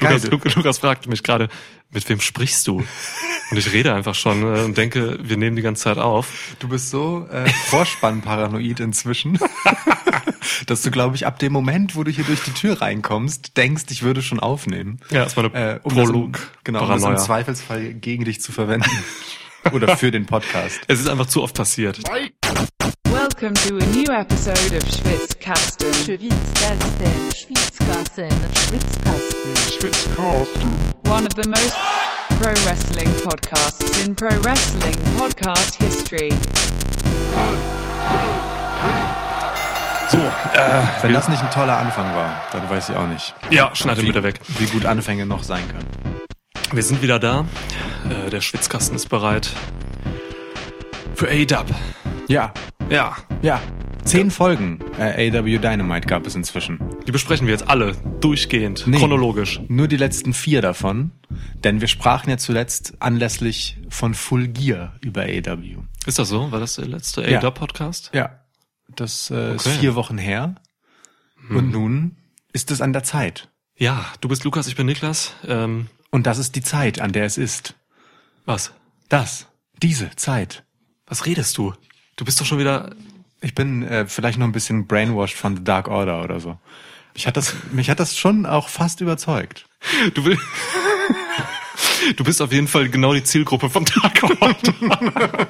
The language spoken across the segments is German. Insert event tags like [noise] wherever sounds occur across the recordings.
Lukas, Lukas, fragt mich gerade, mit wem sprichst du? Und ich rede einfach schon äh, und denke, wir nehmen die ganze Zeit auf. Du bist so äh, Vorspannparanoid inzwischen, [laughs] dass du, glaube ich, ab dem Moment, wo du hier durch die Tür reinkommst, denkst, ich würde schon aufnehmen. Ja, das war eine Äh, um das im- Prolog. genau, um das im Paranoia. Zweifelsfall gegen dich zu verwenden. [laughs] Oder für den Podcast. Es ist einfach zu oft passiert. Welcome to a new episode of Schwitzkasten. Schwitzkasten, Schwitzkasten, Schwitzkasten. One of the most pro wrestling podcasts in pro wrestling podcast history. So, äh, Wenn das nicht ein toller Anfang war, dann weiß ich auch nicht, ja, schneid ihn bitte weg. wie gut Anfänge noch sein können. Wir sind wieder da. Äh, der Schwitzkasten ist bereit. Für A-Dub. Ja, Ja, ja. Zehn Folgen äh, AW Dynamite gab es inzwischen. die besprechen wir jetzt alle durchgehend, Nee. chronologisch. Nur die letzten vier davon, denn wir sprachen ja zuletzt anlässlich von Full Gear über AW. Ist das so? War das der letzte Ja. A-Dub-Podcast? Ja, das äh, ist Okay. vier Wochen her. Und nun ist es an der Zeit. Ja, du bist Lukas, ich bin Niklas. Ähm, Und das ist die Zeit, an der es ist. was? Das, diese Zeit. Was redest du? Du bist doch schon wieder. Ich bin äh, vielleicht noch ein bisschen brainwashed von The Dark Order oder so. Mich hat das, mich hat das schon auch fast überzeugt. Du will. [laughs] Du bist auf jeden Fall genau die Zielgruppe von Dark Order.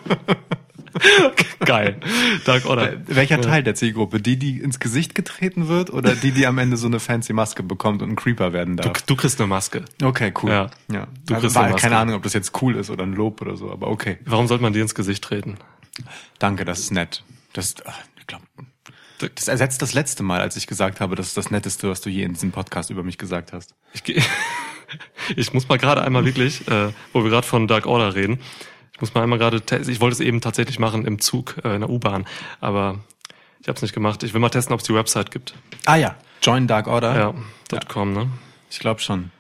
[laughs] Geil. Dark Order. Welcher Teil der Zielgruppe? Die, die ins Gesicht getreten wird oder die, die am Ende so eine fancy Maske bekommt und ein Creeper werden Du, darf? du kriegst eine Maske. Okay, cool. Ja. ja. Du Also kriegst war, eine Maske. keine Ahnung, ob das jetzt cool ist oder ein Lob oder so, aber okay. Warum sollte man dir ins Gesicht treten? Danke, das ist nett. Das, ach, ich glaube, das ersetzt das letzte Mal, als ich gesagt habe, das ist das Netteste, was du je in diesem Podcast über mich gesagt hast. Ich, [laughs] ich muss mal gerade einmal wirklich, äh, wo wir gerade von Dark Order reden, ich muss mal einmal gerade, ich wollte es eben tatsächlich machen im Zug, äh, in der U-Bahn, aber ich habe es nicht gemacht. Ich will mal testen, ob es die Website gibt. Ah ja, Join Dark Order. Ja, dot .com, ne? Ich glaube schon.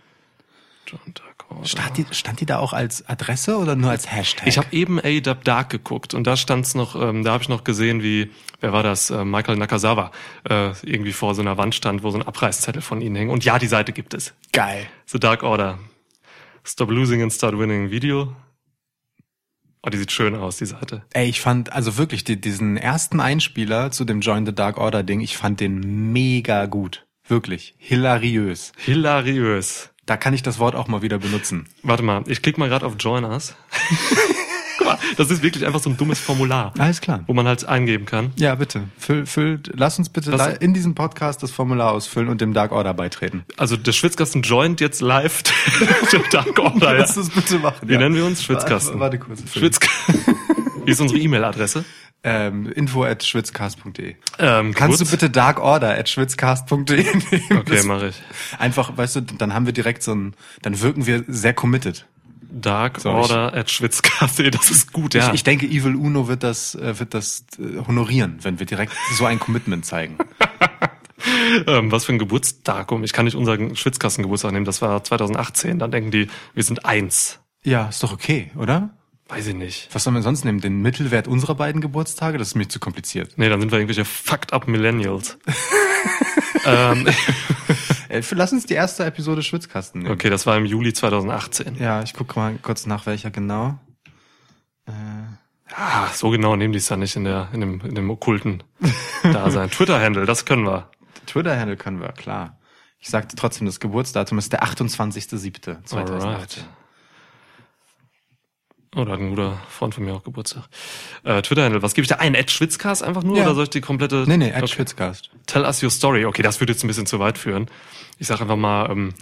John Dark. Stand die, stand die da auch als Adresse oder nur als Hashtag? Ich habe eben A-Dub Dark geguckt und da stand's noch, ähm, da habe ich noch gesehen, wie, wer war das, äh, Michael Nakazawa, äh, irgendwie vor so einer Wand stand, wo so ein Abreißzettel von ihnen hing. Und ja, die Seite gibt es. geil. The Dark Order. Stop losing and start winning Video. Oh, die sieht schön aus, die Seite. Ey, ich fand also wirklich die, diesen ersten Einspieler zu dem Join the Dark Order Ding, ich fand den mega gut. Wirklich. Hilariös. Hilariös. Da kann ich das Wort auch mal wieder benutzen. Warte mal, ich klicke mal gerade auf Join Us. [laughs] Guck mal, das ist wirklich einfach so ein dummes Formular, Alles klar. wo man halt eingeben kann. Ja, bitte. Füll, füll, lass uns bitte Das- in diesem Podcast das Formular ausfüllen und dem Dark Order beitreten. Also der Schwitzkasten joint jetzt live [laughs] der Dark Order. Ja. Lass uns bitte machen. Wie nennen wir uns? Schwitzkasten. Warte kurz. Schwitzka [laughs] Wie ist unsere E-Mail-Adresse? Ähm, info at schwitzcast.de. Ähm, Kannst du bitte Dark Order at schwitzcast.de [laughs] nehmen? Okay, mache ich. Einfach, weißt du, dann haben wir direkt so ein, dann wirken wir sehr committed. Dark So, ich- Order at Schwitzkasten. [laughs] Das ist gut, ja. Ich, ich denke, Evil Uno wird das, äh, wird das äh, honorieren, wenn wir direkt so ein Commitment zeigen. [laughs] ähm, was für ein Geburtsdatum? Ich kann nicht unseren Schwitzkasten-Geburtstag nehmen. Das war 2018. Dann denken die, wir sind eins. Ja, ist doch okay, oder? Weiß ich nicht. Was sollen wir sonst nehmen? Den Mittelwert unserer beiden Geburtstage? Das ist mir zu kompliziert. Nee, dann sind wir irgendwelche fucked up Millennials. [laughs] ähm, Äh, lass uns die erste Episode Schwitzkasten nehmen. okay, das war im Juli 2018. Ja, ich gucke mal kurz nach, welcher genau. Ah, so genau nehmen die es dann nicht in der, in dem, in dem okkulten Dasein. [laughs] Twitter-Handle, das können wir. Twitter-Handle können wir, klar. Ich sagte trotzdem, das Geburtsdatum ist der 28.07.2018. Da hat ein guter Freund von mir auch Geburtstag. Äh, Twitter-Handle, was gebe ich da ein? Ed Schwitzcast einfach nur Ja. oder soll ich die komplette... Nee, nee, Okay. Schwitzcast. Tell us your story. Okay, das würde jetzt ein bisschen zu weit führen. Ich sag einfach mal, ähm,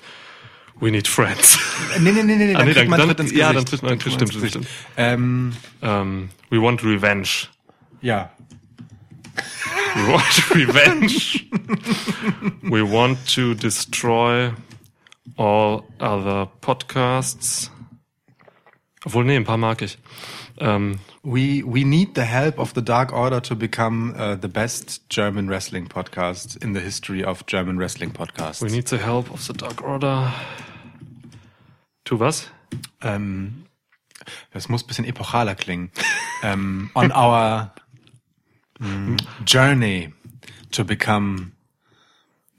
we need friends. Nee, nee, nee, nee, [laughs] Ah, nee, dann- man dann- Tritt ins ja, Gesicht. dann tritt man- Dann kriegt stimmt, ins Gesicht. Ähm, ähm, we want revenge. ja. We want [laughs] revenge. we want to destroy all other podcasts. Obwohl, nee, ein paar mag ich. Ähm, We, we need the help of the Dark Order to become uh, the best German wrestling podcast in the history of German wrestling podcasts. we need the help of the Dark Order. To was? ähm, das muss ein bisschen epochaler klingen. [laughs] ähm, on our mm, journey to become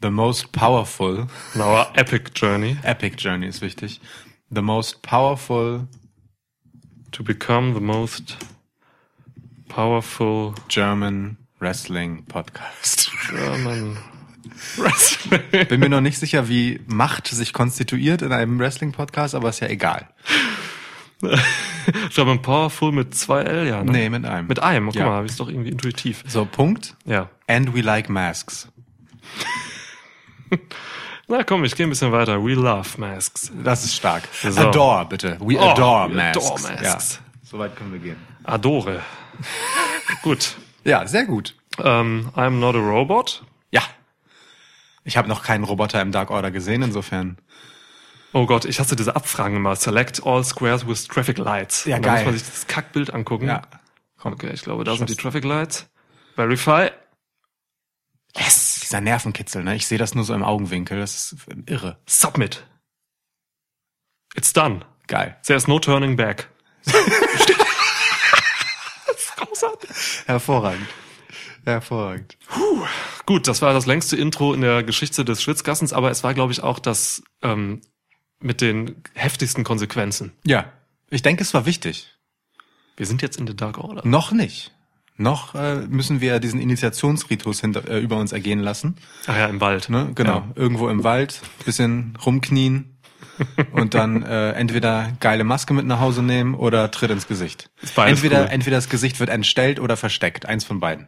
The most powerful, On our epic journey epic journey ist wichtig. The most powerful to become the most powerful German Wrestling Podcast. German Wrestling. Bin mir noch nicht sicher, wie Macht sich konstituiert in einem Wrestling Podcast, aber ist ja egal. German Powerful mit zwei L, ja, ne? Nee, mit einem. Mit einem, guck Ja. mal, ist doch irgendwie intuitiv. So, Punkt. Ja. And we like masks. [laughs] Na komm, ich gehe ein bisschen weiter. We love masks. Das ist stark. So. Adore, bitte. We Oh, adore we masks. adore masks. Ja, soweit können wir gehen. Adore. Gut. Ja, sehr gut. Ähm, I'm not a robot. Ja. Ich habe noch keinen Roboter im Dark Order gesehen, insofern. Oh Gott, ich hasse diese Abfragen immer. Select all squares with traffic lights. Ja, geil. muss man sich das Kackbild angucken. Ja. Komm. Okay, ich glaube, da sind die Schuss. Traffic Lights. Verify. Yes! Dieser Nervenkitzel, ne? Ich sehe das nur so im Augenwinkel. Das ist irre. Submit. It's done. Geil. There's no turning back. das ist großartig. Hervorragend. Hervorragend. Gut, das war das längste Intro in der Geschichte des Schwitzgassens, aber es war, glaube ich, auch das ähm, mit den heftigsten Konsequenzen. Ja. Ich denke, es war wichtig. Wir sind jetzt in The Dark Order. Noch nicht. Noch äh, müssen wir diesen Initiationsritus hinter, äh, über uns ergehen lassen. Ach ja, im Wald. Ne? Genau. Ja. Irgendwo im Wald, bisschen rumknien [laughs] und dann äh, entweder geile Maske mit nach Hause nehmen oder Tritt ins Gesicht. Entweder, cool. entweder das Gesicht wird entstellt oder versteckt. Eins von beiden.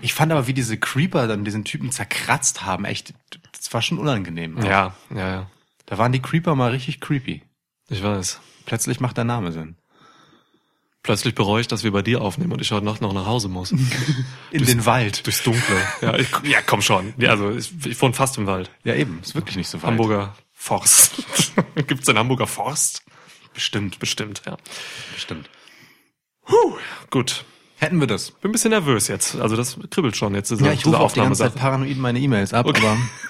Ich fand aber, wie diese Creeper dann diesen Typen zerkratzt haben, echt, das war schon unangenehm. Ja, ja, ja. Da waren die Creeper mal richtig creepy. Ich weiß. Plötzlich macht der Name Sinn. Plötzlich bereue ich, dass wir bei dir aufnehmen und ich heute Nacht noch nach Hause muss. [laughs] In den Wald. Durchs Dunkle. Ja, ich, ja komm schon. Ja, also ich, ich wohne fast im Wald. Ja, eben. Ist wirklich nicht so weit. Hamburger Forst. [laughs] Gibt's einen Hamburger Forst? Bestimmt, Bestimmt, ja. bestimmt. Puh, gut. Hätten wir das. Bin ein bisschen nervös jetzt. Also das kribbelt schon jetzt, diese, Ja, ich rufe auch die ganze Zeit paranoid meine E-Mails ab, Okay.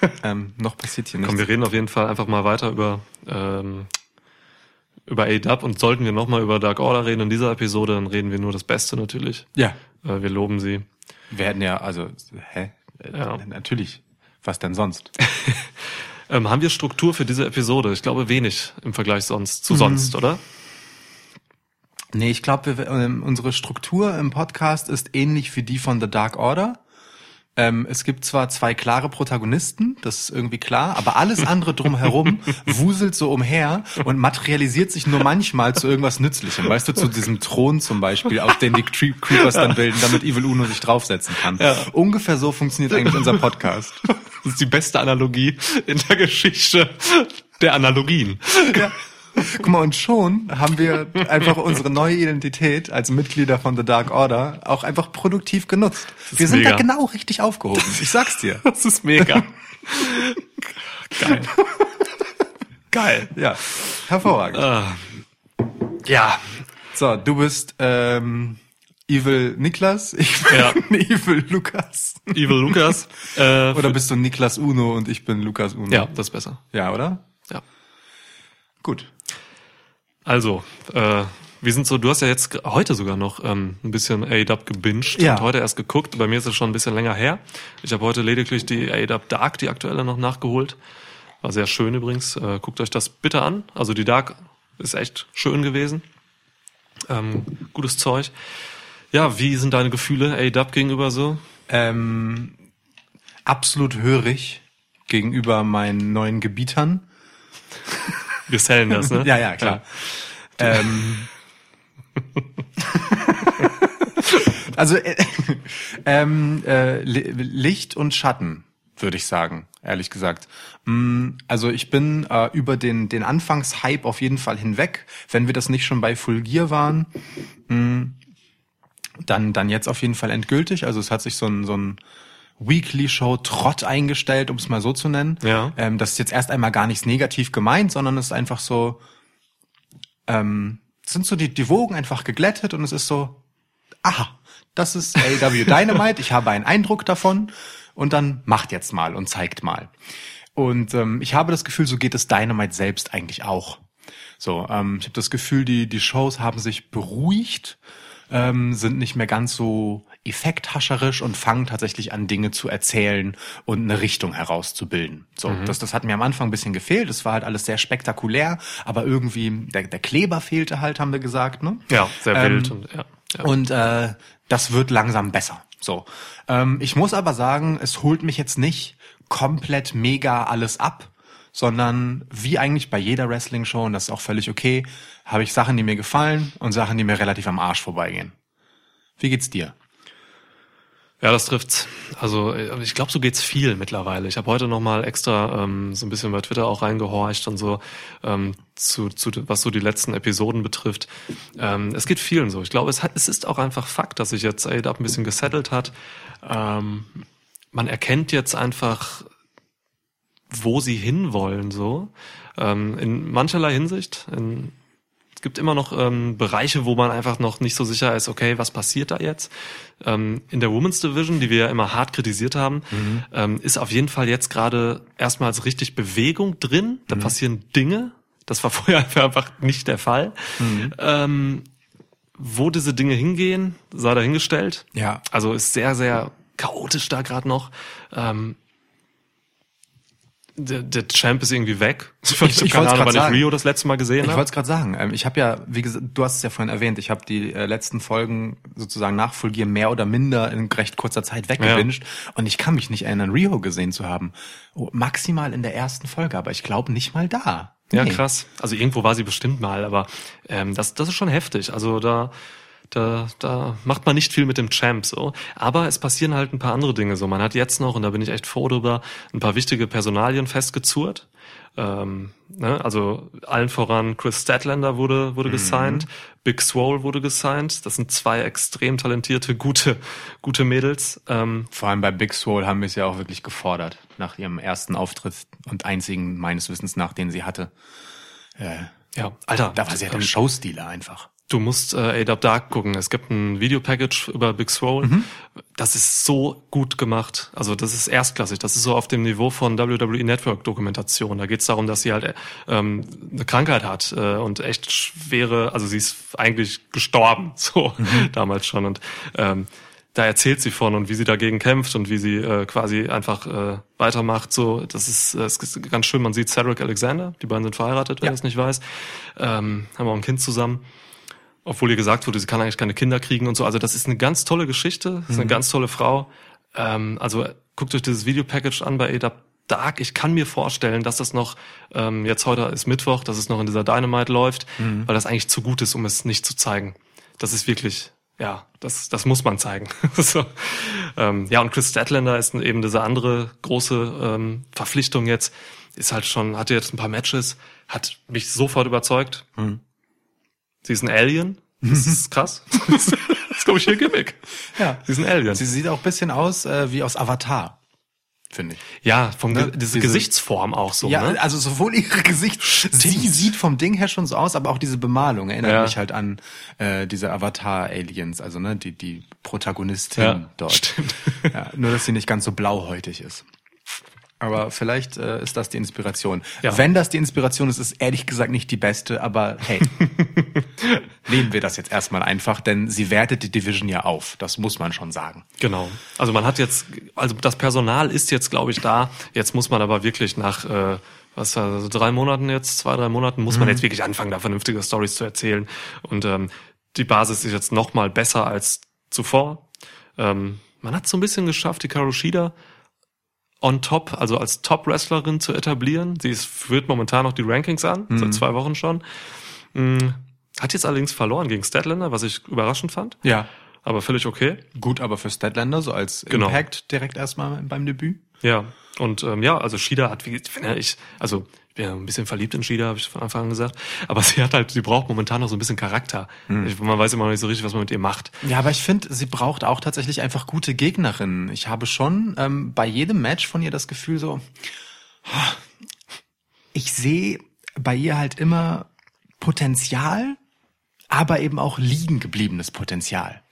aber [laughs] ähm, noch passiert hier Komm, nichts. wir reden auf jeden Fall einfach mal weiter über, ähm, über A-Dub und sollten wir nochmal über Dark Order reden in dieser Episode, dann reden wir nur das Beste natürlich. Ja. Äh, wir loben sie. Wir hätten ja, also, hä? Äh, Ja. Natürlich. Was denn sonst? [laughs] Ähm, haben wir Struktur für diese Episode? Ich glaube wenig im Vergleich sonst Mhm. zu sonst, oder? Nee, ich glaube, ähm, unsere Struktur im Podcast ist ähnlich wie die von The Dark Order. Ähm, es gibt zwar zwei klare Protagonisten, das ist irgendwie klar, aber alles andere drumherum [laughs] wuselt so umher und materialisiert sich nur manchmal zu irgendwas Nützlichem. Weißt du, zu diesem Thron zum Beispiel, auf den die Cre- Creepers dann bilden, damit Evil Uno sich draufsetzen kann. Ungefähr so funktioniert eigentlich unser Podcast. Das ist die beste Analogie in der Geschichte der Analogien. Ja. Guck mal, und schon haben wir einfach unsere neue Identität als Mitglieder von The Dark Order auch einfach produktiv genutzt. Wir sind da mega. genau richtig aufgehoben. Ich sag's dir. [laughs] Das ist mega. Geil. Geil. Ja, hervorragend. Ah. Ja, So, du bist ähm, Evil Niklas, ich bin Ja. [laughs] Evil Lukas. Evil Lukas. Äh, Oder bist du Niklas Uno und ich bin Lukas Uno? ja, das ist besser. Ja, oder? Ja. Gut. Also, äh, wir sind so, du hast ja jetzt heute sogar noch ähm, ein bisschen A-Dub gebinged Ja. und heute erst geguckt. Bei mir ist es schon ein bisschen länger her. Ich habe heute lediglich die A-Dub Dark, die aktuelle, noch nachgeholt. War sehr schön übrigens. Äh, guckt euch das bitte an. Also die Dark ist echt schön gewesen. Ähm, gutes Zeug. Ja, wie sind deine Gefühle A-Dub gegenüber so? Ähm, absolut hörig gegenüber meinen neuen Gebietern. [laughs] Wir sellen das, ne? [laughs] Ja, ja, klar. Ähm, [laughs] also äh, ähm, äh, Li- Licht und Schatten, würde ich sagen, ehrlich gesagt. Mm, Also ich bin äh, über den, den Anfangshype auf jeden Fall hinweg. Wenn wir das nicht schon bei Full Gear waren, mm, dann, dann jetzt auf jeden Fall endgültig. Also es hat sich so ein, so ein Weekly-Show-Trott eingestellt, um es mal so zu nennen. Ja. Ähm, das ist jetzt erst einmal gar nichts negativ gemeint, sondern es ist einfach so, ähm, sind so die, die Wogen einfach geglättet und es ist so, aha, das ist AW [laughs] Dynamite, ich habe einen Eindruck davon und dann macht jetzt mal und zeigt mal. Und ähm, ich habe das Gefühl, so geht es Dynamite selbst eigentlich auch. So, ähm, ich habe das Gefühl, die, die Shows haben sich beruhigt, ähm, sind nicht mehr ganz so effekthascherisch und fangen tatsächlich an, Dinge zu erzählen und eine Richtung herauszubilden. So, das, das hat mir am Anfang ein bisschen gefehlt. Es war halt alles sehr spektakulär, aber irgendwie der, der Kleber fehlte halt, haben wir gesagt, ne? Ja, sehr Ähm, wild und ja. ja. Und äh, das wird langsam besser. So. Ähm, ich muss aber sagen, es holt mich jetzt nicht komplett mega alles ab, sondern wie eigentlich bei jeder Wrestling-Show, und das ist auch völlig okay, habe ich Sachen, die mir gefallen und Sachen, die mir relativ am Arsch vorbeigehen. Wie geht's dir? Ja, das trifft's. Also äh, ich glaube, so geht's viel mittlerweile. Ich habe heute noch mal extra ähm, so ein bisschen bei Twitter auch reingehorcht und so ähm, zu, zu was so die letzten Episoden betrifft. Ähm, es geht vielen so. Ich glaube, es, es ist auch einfach Fakt, dass sich jetzt AEW ein bisschen gesettelt hat. Ähm, man erkennt jetzt einfach, wo sie hinwollen so. Ähm, in mancherlei Hinsicht. In, gibt immer noch ähm, Bereiche, wo man einfach noch nicht so sicher ist, okay, was passiert da jetzt? Ähm, in der Women's Division, die wir ja immer hart kritisiert haben, ähm, ist auf jeden Fall jetzt gerade erstmals richtig Bewegung drin. Da passieren Dinge. Das war [laughs] vorher einfach nicht der Fall. Ähm, wo diese Dinge hingehen, sei dahingestellt. Ja. Also ist sehr, sehr chaotisch da gerade noch. Ähm, der, der Champ ist irgendwie weg. [laughs] Ich, ich ich keine Ahnung, wann ich. Rio das letzte Mal gesehen Ich habe. wollte es gerade sagen. Ähm, ich habe ja, wie gesagt, du hast es ja vorhin erwähnt, ich habe die äh, letzten Folgen sozusagen nachfolgiert mehr oder minder in recht kurzer Zeit weggebinged und ich kann mich nicht erinnern, Rio gesehen zu haben. Oh, maximal in der ersten Folge, aber ich glaube nicht mal da. Ja, Nee. krass. Also irgendwo war sie bestimmt mal, aber ähm, das, das ist schon heftig. Also da, da, da macht man nicht viel mit dem Champ so. Aber es passieren halt ein paar andere Dinge so. Man hat jetzt noch, und da bin ich echt froh drüber, ein paar wichtige Personalien festgezurrt. Ähm, ne? Also allen voran Chris Statlander wurde, wurde gesigned, Big Swole wurde gesigned. Das sind zwei extrem talentierte, gute, gute Mädels. Ähm, Vor allem bei Big Swole haben wir es ja auch wirklich gefordert, nach ihrem ersten Auftritt und einzigen meines Wissens nach, den sie hatte. Äh, ja, Alter, da war sie halt der ähm, Showstealer einfach. Du musst äh, AW Dark gucken. Es gibt ein Videopackage über Big Swole. Das ist so gut gemacht. Also das ist erstklassig. Das ist so auf dem Niveau von WWE Network Dokumentation. Da geht es darum, dass sie halt äh, ähm, eine Krankheit hat äh, und echt schwere, also sie ist eigentlich gestorben, [laughs] so damals schon. Und ähm, da erzählt sie von und wie sie dagegen kämpft und wie sie äh, quasi einfach äh, weitermacht. So, das ist, äh, ist ganz schön. Man sieht Cedric Alexander, die beiden sind verheiratet, wer Ja. es nicht weiß, ähm, haben auch ein Kind zusammen. Obwohl ihr gesagt wurde, sie kann eigentlich keine Kinder kriegen und so. Also das ist eine ganz tolle Geschichte, das ist eine ganz tolle Frau. Ähm, also guckt euch dieses Videopackage an bei ADAP Dark. Ich kann mir vorstellen, dass das noch, ähm, jetzt heute ist Mittwoch, dass es noch in dieser Dynamite läuft, weil das eigentlich zu gut ist, um es nicht zu zeigen. Das ist wirklich, ja, das, das muss man zeigen. [laughs] so. ähm, ja, und Chris Statlander ist eben diese andere große ähm, Verpflichtung jetzt. Ist halt schon, hatte jetzt ein paar Matches, hat mich sofort überzeugt. Sie ist ein Alien. Das ist krass. [laughs] Das ist, glaube ich, ihr Gimmick. Ja. Sie ist ein Alien. Sie sieht auch ein bisschen aus äh, wie aus Avatar, finde ich. Ja, vom Ne, Ge diese, Gesichtsform auch so, Ja, ne? also sowohl ihre Gesicht, sie sieht vom Ding her schon so aus, aber auch diese Bemalung erinnert Ja. mich halt an äh, diese Avatar-Aliens, also ne, die, die Protagonistin Ja, dort. stimmt. Ja, nur, dass sie nicht ganz so blauhäutig ist. Aber vielleicht äh, ist das die Inspiration. Ja. Wenn das die Inspiration ist, ist ehrlich gesagt nicht die beste, aber hey, [laughs] nehmen wir das jetzt erstmal einfach, denn sie wertet die Division ja auf. Das muss man schon sagen. Genau. Also man hat jetzt, also das Personal ist jetzt, glaube ich, da. Jetzt muss man aber wirklich nach, äh, was das, drei Monaten jetzt, zwei, drei Monaten, muss man jetzt wirklich anfangen, da vernünftige Stories zu erzählen. Und ähm, die Basis ist jetzt noch mal besser als zuvor. Ähm, man hat so ein bisschen geschafft, die Karushida on top, also als Top-Wrestlerin zu etablieren. Sie ist, führt momentan noch die Rankings an, seit zwei Wochen schon. Mm, Hat jetzt allerdings verloren gegen Statlander, was ich überraschend fand. Ja. Aber völlig okay. Gut, aber für Statlander so als Genau. Impact direkt erstmal beim Debüt. Ja, und ähm, ja, also Shida hat, wie ich, also bin ja ein bisschen verliebt in Shida, habe ich von Anfang an gesagt, aber [laughs] sie hat halt, sie braucht momentan noch so ein bisschen Charakter. Ich, man weiß immer noch nicht so richtig, was man mit ihr macht. Ja, aber ich finde, sie braucht auch tatsächlich einfach gute Gegnerinnen. Ich habe schon ähm, bei jedem Match von ihr das Gefühl so, [sighs] ich sehe bei ihr halt immer Potenzial, aber eben auch liegen gebliebenes Potenzial.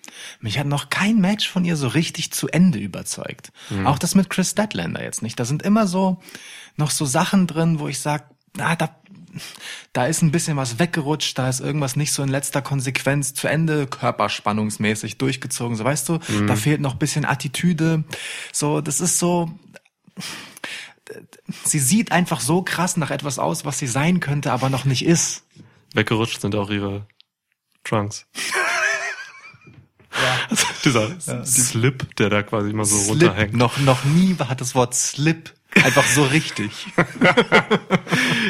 Mich hat noch kein Match von ihr so richtig zu Ende überzeugt. Auch das mit Chris Statlander jetzt nicht. Da sind immer so noch so Sachen drin, wo ich sag, na, da da ist ein bisschen was weggerutscht, da ist irgendwas nicht so in letzter Konsequenz zu Ende körperspannungsmäßig durchgezogen. So weißt du, da fehlt noch ein bisschen Attitüde. So, das ist so. Sie sieht einfach so krass nach etwas aus, was sie sein könnte, aber noch nicht ist. Weggerutscht sind auch ihre Trunks. Also [laughs] dieser Slip, der da quasi immer so Slip. runterhängt. Noch, noch nie hat das Wort Slip einfach so richtig. [laughs]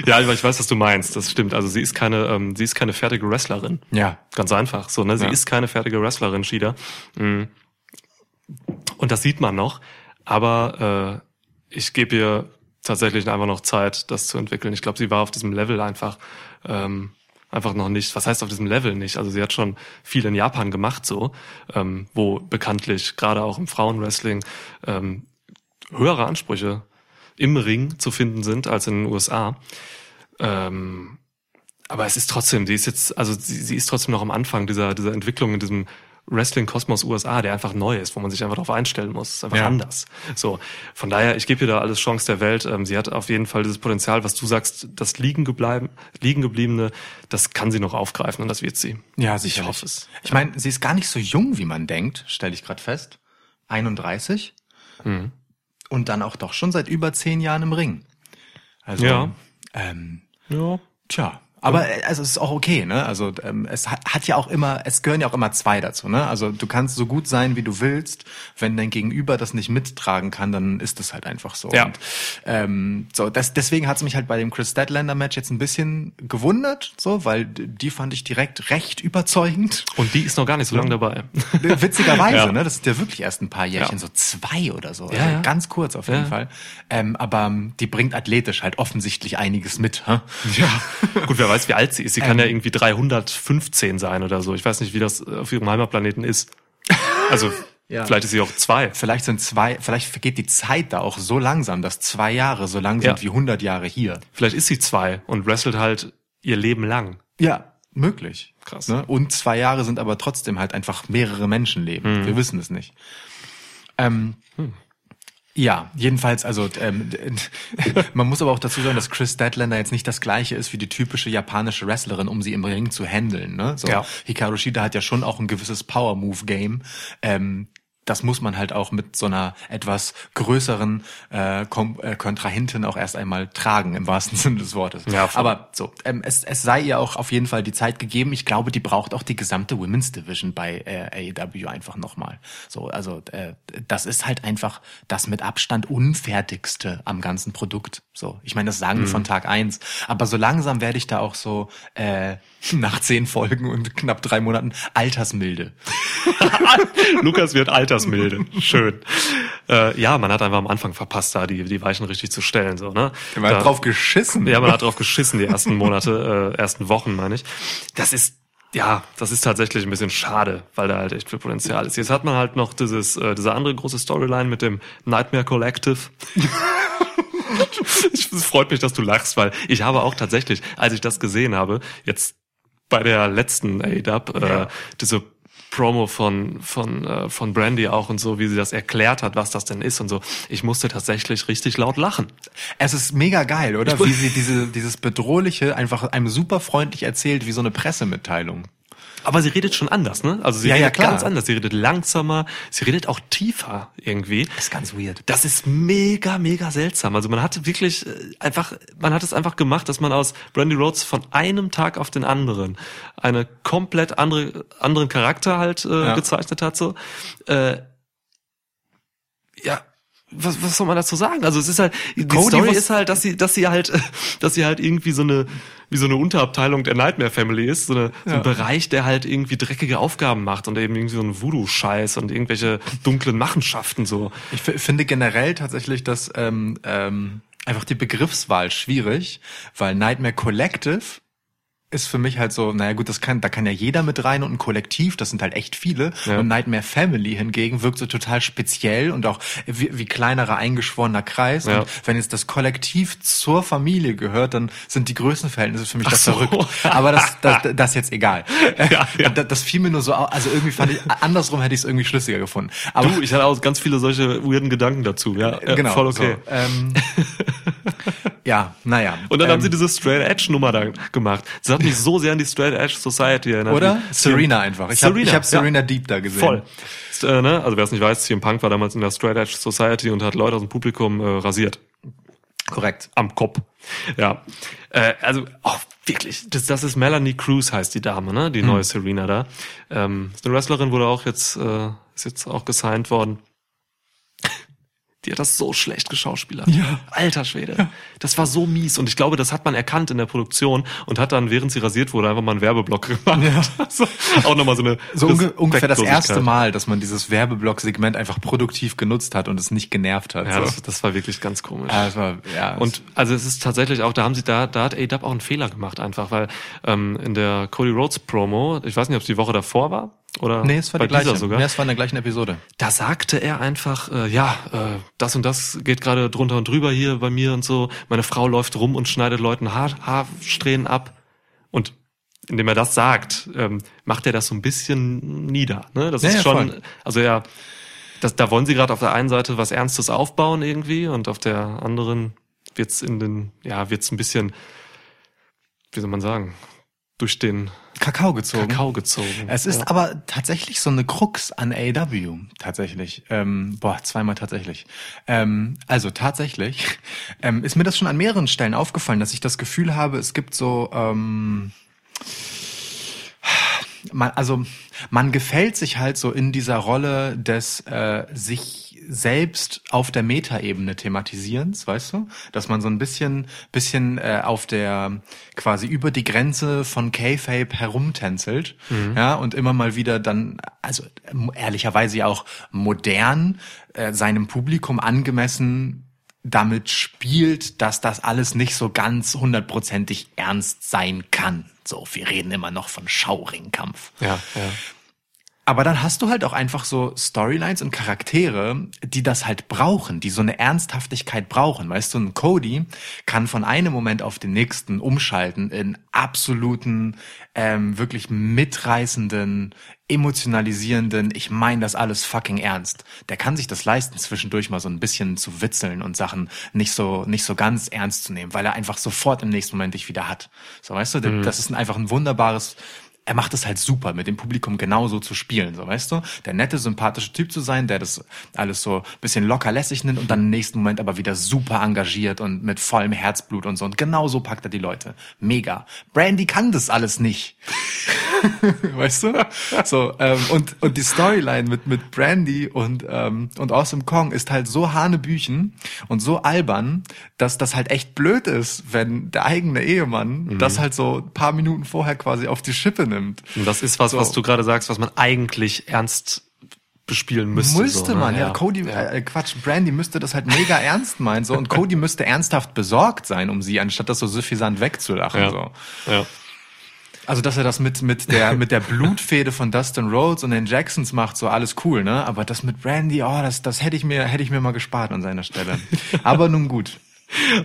Ja, ich weiß, was du meinst. Das stimmt. Also sie ist keine, ähm, sie ist keine fertige Wrestlerin. Ja. Ganz einfach. So, ne? Sie Ja. ist keine fertige Wrestlerin, Shida. Mm. Und das sieht man noch. Aber äh, ich gebe ihr tatsächlich einfach noch Zeit, das zu entwickeln. Ich glaube, sie war auf diesem Level einfach ähm, einfach noch nicht. Was heißt auf diesem Level nicht? Also sie hat schon viel in Japan gemacht, so, ähm, wo bekanntlich gerade auch im Frauenwrestling ähm, höhere Ansprüche im Ring zu finden sind als in den USA. Ähm, aber es ist trotzdem, sie ist jetzt, also sie, sie ist trotzdem noch am Anfang dieser, dieser Entwicklung in diesem Wrestling-Kosmos USA, der einfach neu ist, wo man sich einfach darauf einstellen muss. ist einfach Ja. anders. So, von daher, ich gebe ihr da alles Chance der Welt. Ähm, sie hat auf jeden Fall dieses Potenzial, was du sagst, das liegen, gebleiben, liegen gebliebene, das kann sie noch aufgreifen und das wird sie. Ja, Ich sicherlich. hoffe es. Ich meine, sie ist gar nicht so jung, wie man denkt, stelle ich gerade fest. 31. Mhm. Und dann auch doch schon seit über zehn Jahren im Ring. Also, Ja. ähm, Ja. tja. Aber äh, also es ist auch okay, ne? Also ähm, es hat, hat ja auch immer, es gehören ja auch immer zwei dazu, ne? Also du kannst so gut sein, wie du willst. Wenn dein Gegenüber das nicht mittragen kann, dann ist das halt einfach so. Ja. Und, ähm, so das, deswegen hat es mich halt bei dem Chris Statlander Match jetzt ein bisschen gewundert, so, weil die fand ich direkt recht überzeugend. Und die ist noch gar nicht so lange dabei. Witzigerweise, [laughs] Ja. ne? Das ist ja wirklich erst ein paar Jährchen, Ja. so zwei oder so. Ja, also. Ganz kurz auf jeden. Fall. Ähm, aber ähm, die bringt athletisch halt offensichtlich einiges mit. Hä? Ja. Gut, wer weiß, wie alt sie ist. Sie kann ja irgendwie 315 sein oder so. Ich weiß nicht, wie das auf ihrem Heimatplaneten ist. Also, [laughs] Ja. vielleicht ist sie auch zwei. Vielleicht sind zwei, vielleicht vergeht die Zeit da auch so langsam, dass zwei Jahre so lang sind Ja. wie 100 Jahre hier. Vielleicht ist sie zwei und wrestelt halt ihr Leben lang. Ja, möglich. Krass. Ne? Und zwei Jahre sind aber trotzdem halt einfach mehrere Menschenleben. Wir wissen es nicht. Ähm, Ja, jedenfalls, also ähm, [laughs] man muss aber auch dazu sagen, dass Chris Statlander jetzt nicht das gleiche ist wie die typische japanische Wrestlerin, um sie im Ring zu handeln. Ne? So, Ja. Hikaru Shida hat ja schon auch ein gewisses Power-Move-Game. Ähm, das muss man halt auch mit so einer etwas größeren äh, Kom äh, Kontrahentin auch erst einmal tragen, im wahrsten [laughs] Sinne des Wortes. Ja, voll. Aber so, ähm, es, es sei ihr auch auf jeden Fall die Zeit gegeben. Ich glaube, die braucht auch die gesamte Women's Division bei äh, AEW einfach nochmal. So, also äh, das ist halt einfach das mit Abstand unfertigste am ganzen Produkt. So, ich meine, das sagen wir von Tag eins. Aber so langsam werde ich da auch so äh, [laughs] nach zehn Folgen und knapp drei Monaten altersmilde. [laughs] Lukas wird altersmilde. Schön. Äh, ja, man hat einfach am Anfang verpasst, da die, die Weichen richtig zu stellen. So, ne? Man Da- hat drauf geschissen. Ja, man hat drauf geschissen, die ersten Monate, äh, ersten Wochen, meine ich. Das ist, ja, das ist tatsächlich ein bisschen schade, weil da halt echt viel Potenzial ist. Jetzt hat man halt noch dieses, äh, diese andere große Storyline mit dem Nightmare Collective. Ich- [laughs] Es freut mich, dass du lachst, weil ich habe auch tatsächlich, als ich das gesehen habe, jetzt bei der letzten A-Dub, äh, Ja. diese Promo von von äh, von Brandy auch und so, wie sie das erklärt hat, was das denn ist und so. Ich musste tatsächlich richtig laut lachen. Es ist mega geil, oder? Wie sie diese, dieses Bedrohliche einfach einem super freundlich erzählt, wie so eine Pressemitteilung. Aber sie redet schon anders, ne? Also sie Ja, ja, redet klar. ganz anders. Sie redet langsamer, sie redet auch tiefer irgendwie. Das ist ganz weird. Das ist mega, mega seltsam. Also man hat wirklich äh, einfach, man hat es einfach gemacht, dass man aus Brandy Rhodes von einem Tag auf den anderen eine komplett andere, anderen Charakter halt äh, Ja. gezeichnet hat. So, äh, ja. Was, was soll man dazu sagen? Also es ist halt die Cody Story ist halt, dass sie, dass sie halt, [laughs] dass sie halt irgendwie so eine wie so eine Unterabteilung der Nightmare Family ist, so, eine, so Ja. ein Bereich, der halt irgendwie dreckige Aufgaben macht und eben irgendwie so ein Voodoo-Scheiß und irgendwelche dunklen Machenschaften so. Ich finde generell tatsächlich, dass ähm, ähm, einfach die Begriffswahl schwierig, weil Nightmare Collective ist für mich halt so, naja gut, das kann, da kann ja jeder mit rein und ein Kollektiv, das sind halt echt viele. Ja. Und Nightmare Family hingegen wirkt so total speziell und auch wie, wie kleinerer eingeschworener Kreis. Ja. Und wenn jetzt das Kollektiv zur Familie gehört, dann sind die Größenverhältnisse für mich das so. verrückt. Aber das, [laughs] das, das ist jetzt egal. Ja, ja. [laughs] Das, das fiel mir nur so, also irgendwie fand ich, andersrum hätte ich es irgendwie schlüssiger gefunden. Aber Du, ich hatte auch ganz viele solche weirden Gedanken dazu. Ja, ja genau. voll okay. So, ähm, [laughs] Ja, naja. Und dann Ähm, haben sie diese Straight Edge Nummer da gemacht. Das hat mich so sehr an die Straight Edge Society erinnert. Oder? Serena einfach. Ich habe Serena, ich hab ja. Serena Deep da gesehen. Voll. Äh, ne? Also wer es nicht weiß, CM Punk war damals in der Straight Edge Society und hat Leute aus dem Publikum äh, rasiert. Korrekt. Am Kopf. Ja. Äh, also, oh, wirklich. Das, das ist Melanie Cruz heißt die Dame, ne? Die neue Serena da. Ähm, ist eine Wrestlerin, wurde auch jetzt, äh, ist jetzt auch gesigned worden. Die hat das so schlecht geschauspielert. Ja. Alter Schwede. Das war so mies. Und ich glaube, das hat man erkannt in der Produktion und hat dann, während sie rasiert wurde, einfach mal einen Werbeblock gemacht. Ja. [laughs] So, auch nochmal so eine So unge ungefähr das erste. Mal, dass man dieses Werbeblock-Segment einfach produktiv genutzt hat und es nicht genervt hat. Ja, so. das, das war wirklich ganz komisch. Ja, das war, ja, Und also es ist tatsächlich auch, da haben sie da, da hat A-Dub auch einen Fehler gemacht einfach, weil ähm, in der Cody Rhodes Promo, ich weiß nicht, ob es die Woche davor war oder nee, es war bei die gleiche. sogar, Nee, es war in der gleichen Episode. da sagte er einfach, äh, ja, äh, das und das geht gerade drunter und drüber hier bei mir und so. Meine Frau läuft rum und schneidet Leuten Haar, Haarsträhnen ab und indem er das sagt, ähm, macht er das so ein bisschen nieder. Ne? Das Ja, ist ja, schon, voll. also ja, das, da wollen sie gerade auf der einen Seite was Ernstes aufbauen irgendwie und auf der anderen wird's in den, ja, wird's ein bisschen, wie soll man sagen, durch den Kakao gezogen. Kakao gezogen. Es ist ja. aber tatsächlich so eine Krux an AW, tatsächlich. Ähm, boah, zweimal tatsächlich. Ähm, also tatsächlich [laughs] ähm, ist mir das schon an mehreren Stellen aufgefallen, dass ich das Gefühl habe, es gibt so, ähm, man, also man gefällt sich halt so in dieser Rolle des äh, sich selbst auf der Metaebene thematisierens, weißt du, dass man so ein bisschen, bisschen äh, auf der quasi über die Grenze von K-Fape herumtänzelt, ja, und immer mal wieder dann, also ähm, ehrlicherweise ja auch modern äh, seinem Publikum angemessen damit spielt, dass das alles nicht so ganz hundertprozentig ernst sein kann. So, wir reden immer noch von Schauringkampf. ja, ja. Aber dann hast du halt auch einfach so Storylines und Charaktere, die das halt brauchen, die so eine Ernsthaftigkeit brauchen. Weißt du, ein Cody kann von einem Moment auf den nächsten umschalten in absoluten, ähm, wirklich mitreißenden, emotionalisierenden, ich meine das alles fucking ernst. Der kann sich das leisten, zwischendurch mal so ein bisschen zu witzeln und Sachen nicht so, nicht so ganz ernst zu nehmen, weil er einfach sofort im nächsten Moment dich wieder hat. So, weißt du, das ist einfach ein wunderbares, er macht es halt super, mit dem Publikum genauso zu spielen, so weißt du? Der nette, sympathische Typ zu sein, der das alles so bisschen locker lässig nimmt und dann im nächsten Moment aber wieder super engagiert und mit vollem Herzblut und so. Und genauso packt er die Leute. Mega. Brandy kann das alles nicht. [laughs] weißt du? So, ähm, und, und die Storyline mit, mit Brandy und, ähm, und Awesome Kong ist halt so hanebüchen und so albern, dass das halt echt blöd ist, wenn der eigene Ehemann das halt so ein paar Minuten vorher quasi auf die Schippe nimmt. Und das ist was, So. was du gerade sagst, was man eigentlich ernst bespielen müsste. Müsste so, ne? man, ja. Cody, Äh, Quatsch, Brandy müsste das halt mega [laughs] ernst meinen, so. Und Cody müsste ernsthaft besorgt sein um sie, anstatt das so suffisant wegzulachen, Ja. so. Ja. Also, dass er das mit, mit der, [laughs] mit der Blutfehde von Dustin Rhodes und den Jacksons macht, so alles cool, ne? Aber das mit Brandy, oh, das, das hätte ich mir, hätte ich mir mal gespart an seiner Stelle. [laughs] Aber nun gut.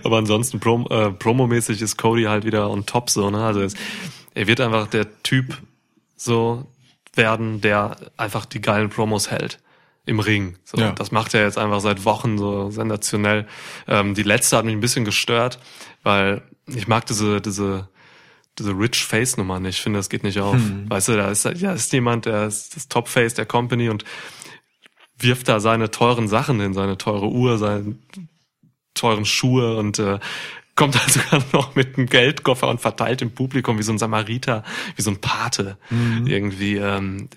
Aber ansonsten Prom äh, promomäßig ist Cody halt wieder on top so, ne? Also es, er wird einfach der Typ so werden, der einfach die geilen Promos hält im Ring. So, Ja. Das macht er jetzt einfach seit Wochen so sensationell. Ähm, die letzte hat mich ein bisschen gestört, weil ich mag diese diese diese Rich Face Nummer nicht. Ich finde, das geht nicht auf. Weißt du, da ist ja ist jemand, der ist das Top Face der Company und wirft da seine teuren Sachen hin, seine teure Uhr, seine teuren Schuhe und äh, kommt da [laughs] sogar noch mit einem Geldkoffer und verteilt im Publikum wie so ein Samariter, wie so ein Pate irgendwie ähm,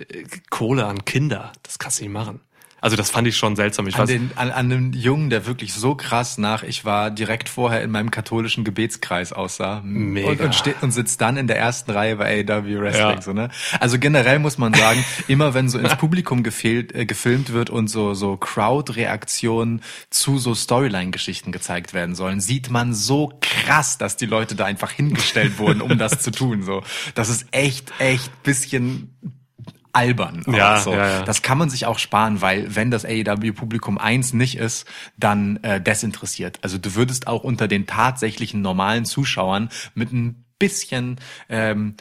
Kohle an Kinder. Das kannst du nicht machen. Also das fand ich schon seltsam. Ich An, weiß, den, an, an einem Jungen, der wirklich so krass nach, ich war direkt vorher in meinem katholischen Gebetskreis aussah. Mega. Und, und, steht, und sitzt dann in der ersten Reihe bei AW Wrestling. Ja. So, ne? Also generell muss man sagen, immer wenn so ins Publikum gefehlt, äh, gefilmt wird und so, so Crowd-Reaktionen zu so Storyline-Geschichten gezeigt werden sollen, sieht man so krass, dass die Leute da einfach hingestellt wurden, um das zu tun. So, Das ist echt, echt bisschen albern. Ja, so. ja, ja. Das kann man sich auch sparen, weil wenn das AEW-Publikum eins nicht ist, dann äh, desinteressiert. Also du würdest auch unter den tatsächlichen normalen Zuschauern mit ein bisschen ähm,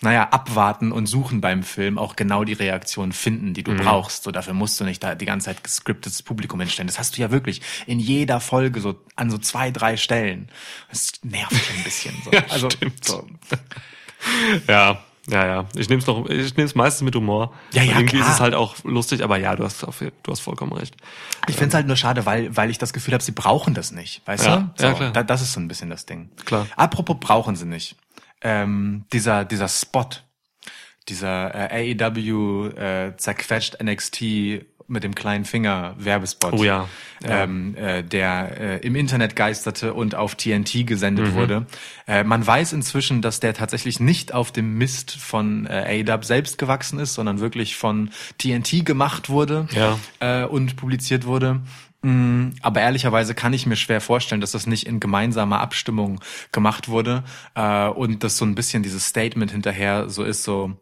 naja, abwarten und suchen beim Film auch genau die Reaktion finden, die du brauchst. So, dafür musst du nicht da die ganze Zeit gescriptetes Publikum hinstellen. Das hast du ja wirklich in jeder Folge so an so zwei, drei Stellen. Das nervt ein bisschen. So. [laughs] Ja, also, stimmt. so. [laughs] Ja, ja, ja. Ich nehme es noch, ich nehme es meistens mit Humor. Ja, ja, Und Irgendwie klar. ist es halt auch lustig, aber ja, du hast, auf, du hast vollkommen recht. Ich finde es halt nur schade, weil, weil ich das Gefühl habe, sie brauchen das nicht. Weißt Ja, du? ja, klar. Da, das ist so ein bisschen das Ding. Klar. Apropos brauchen sie nicht. Ähm, dieser, dieser Spot, dieser äh, AEW äh, zerquetscht NXT mit dem kleinen Finger Werbespot. Oh ja, ja. Ähm, äh, der äh, im Internet geisterte und auf TNT gesendet Mhm. wurde. Äh, man weiß inzwischen, dass der tatsächlich nicht auf dem Mist von äh, AEW selbst gewachsen ist, sondern wirklich von TNT gemacht wurde Ja. äh, und publiziert wurde. Mm, Aber ehrlicherweise kann ich mir schwer vorstellen, dass das nicht in gemeinsamer Abstimmung gemacht wurde äh, und dass so ein bisschen dieses Statement hinterher so ist, so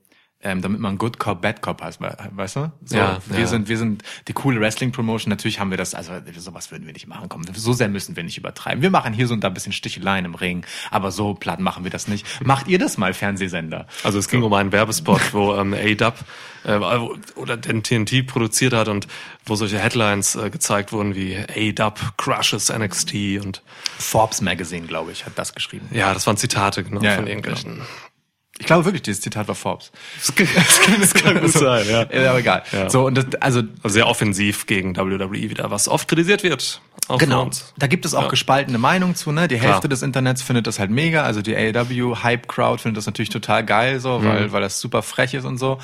ähm, damit man Good Cop, Bad Cop heißt, we- weißt du? So, Ja, wir ja. sind wir sind die coole Wrestling Promotion. Natürlich haben wir das, also sowas würden wir nicht machen. Komm, so sehr müssen wir nicht übertreiben. Wir machen hier so und da ein bisschen Sticheleien im Ring, aber so platt machen wir das nicht. Macht ihr das mal, Fernsehsender? Also es ging um einen Werbespot, wo ähm, A-Dub äh, oder den TNT produziert hat und wo solche Headlines äh, gezeigt wurden wie A-Dub crushes NXT und Forbes Magazine, glaube ich, hat das geschrieben. ja, das waren Zitate genau Ja, von ja, irgendwelchen. Ich glaube wirklich, dieses Zitat war Forbes. [laughs] Das kann, das kann gut sein, ja. Ja, aber egal. Ja. So, und das, also Also sehr offensiv gegen WWE wieder, was oft kritisiert wird. Genau. uns. Da gibt es auch Ja. gespaltene Meinungen zu, ne? Die Klar. Hälfte des Internets findet das halt mega, also die AEW Hype Crowd findet das natürlich total geil so, Mhm. weil weil das super frech ist und so.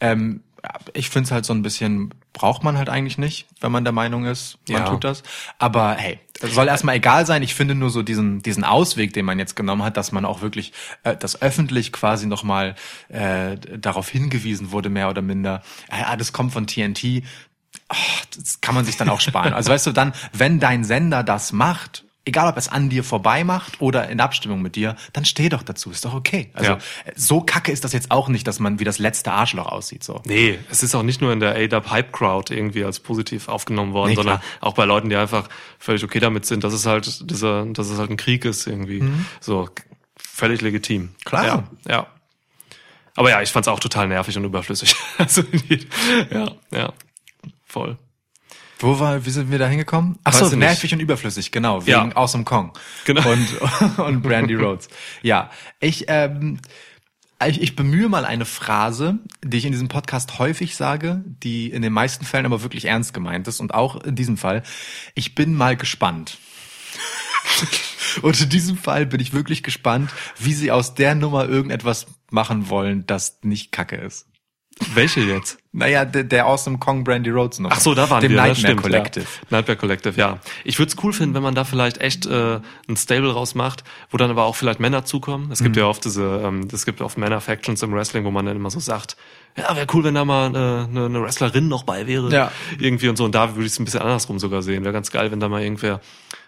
Ähm, ich finde es halt so ein bisschen braucht man halt eigentlich nicht, wenn man der Meinung ist, man Ja. tut das. Aber hey, es soll erstmal egal sein. Ich finde nur so diesen diesen Ausweg, den man jetzt genommen hat, dass man auch wirklich äh, das öffentlich quasi nochmal äh, darauf hingewiesen wurde, mehr oder minder. Ja, das kommt von TNT. Ach, das kann man sich dann auch sparen. Also weißt du, dann, wenn dein Sender das macht, egal ob es an dir vorbei macht oder in Abstimmung mit dir, dann steh doch dazu, ist doch okay. Also Ja. so kacke ist das jetzt auch nicht, dass man wie das letzte Arschloch aussieht. So. Nee, es ist auch nicht nur in der A-Dub Hype Crowd irgendwie als positiv aufgenommen worden, Nee, sondern auch bei Leuten, die einfach völlig okay damit sind, dass es halt dieser, dass es halt ein Krieg ist irgendwie. So völlig legitim. Mhm. Klar. Ja, ja. Aber ja, ich fand's auch total nervig und überflüssig. [laughs] also ja, ja, voll. Wo war, wie sind wir da hingekommen? Ach so, ich nicht. nervig und überflüssig, genau, wegen Ja. Awesome Kong. Genau. Und, [laughs] und Brandy Rhodes. Ja, ich, ähm, ich, ich bemühe mal eine Phrase, die ich in diesem Podcast häufig sage, die in den meisten Fällen aber wirklich ernst gemeint ist und auch in diesem Fall. Ich bin mal gespannt. [laughs] und in diesem Fall bin ich wirklich gespannt, wie sie aus der Nummer irgendetwas machen wollen, das nicht kacke ist. Welche jetzt? Naja, der, der Awesome Kong Brandy Rhodes Nummer. Ach so, da waren Dem wir. Nightmare stimmt, Collective. Ja. Nightmare Collective, ja. Ich würde es cool finden, wenn man da vielleicht echt äh, ein Stable rausmacht, wo dann aber auch vielleicht Männer zukommen. Es gibt Mhm. ja oft diese, ähm, es gibt oft Männer-Factions im Wrestling, wo man dann immer so sagt, ja, wäre cool, wenn da mal äh, eine, eine Wrestlerin noch bei wäre. Ja. Irgendwie und so. Und da würde ich es ein bisschen andersrum sogar sehen. Wäre ganz geil, wenn da mal irgendwer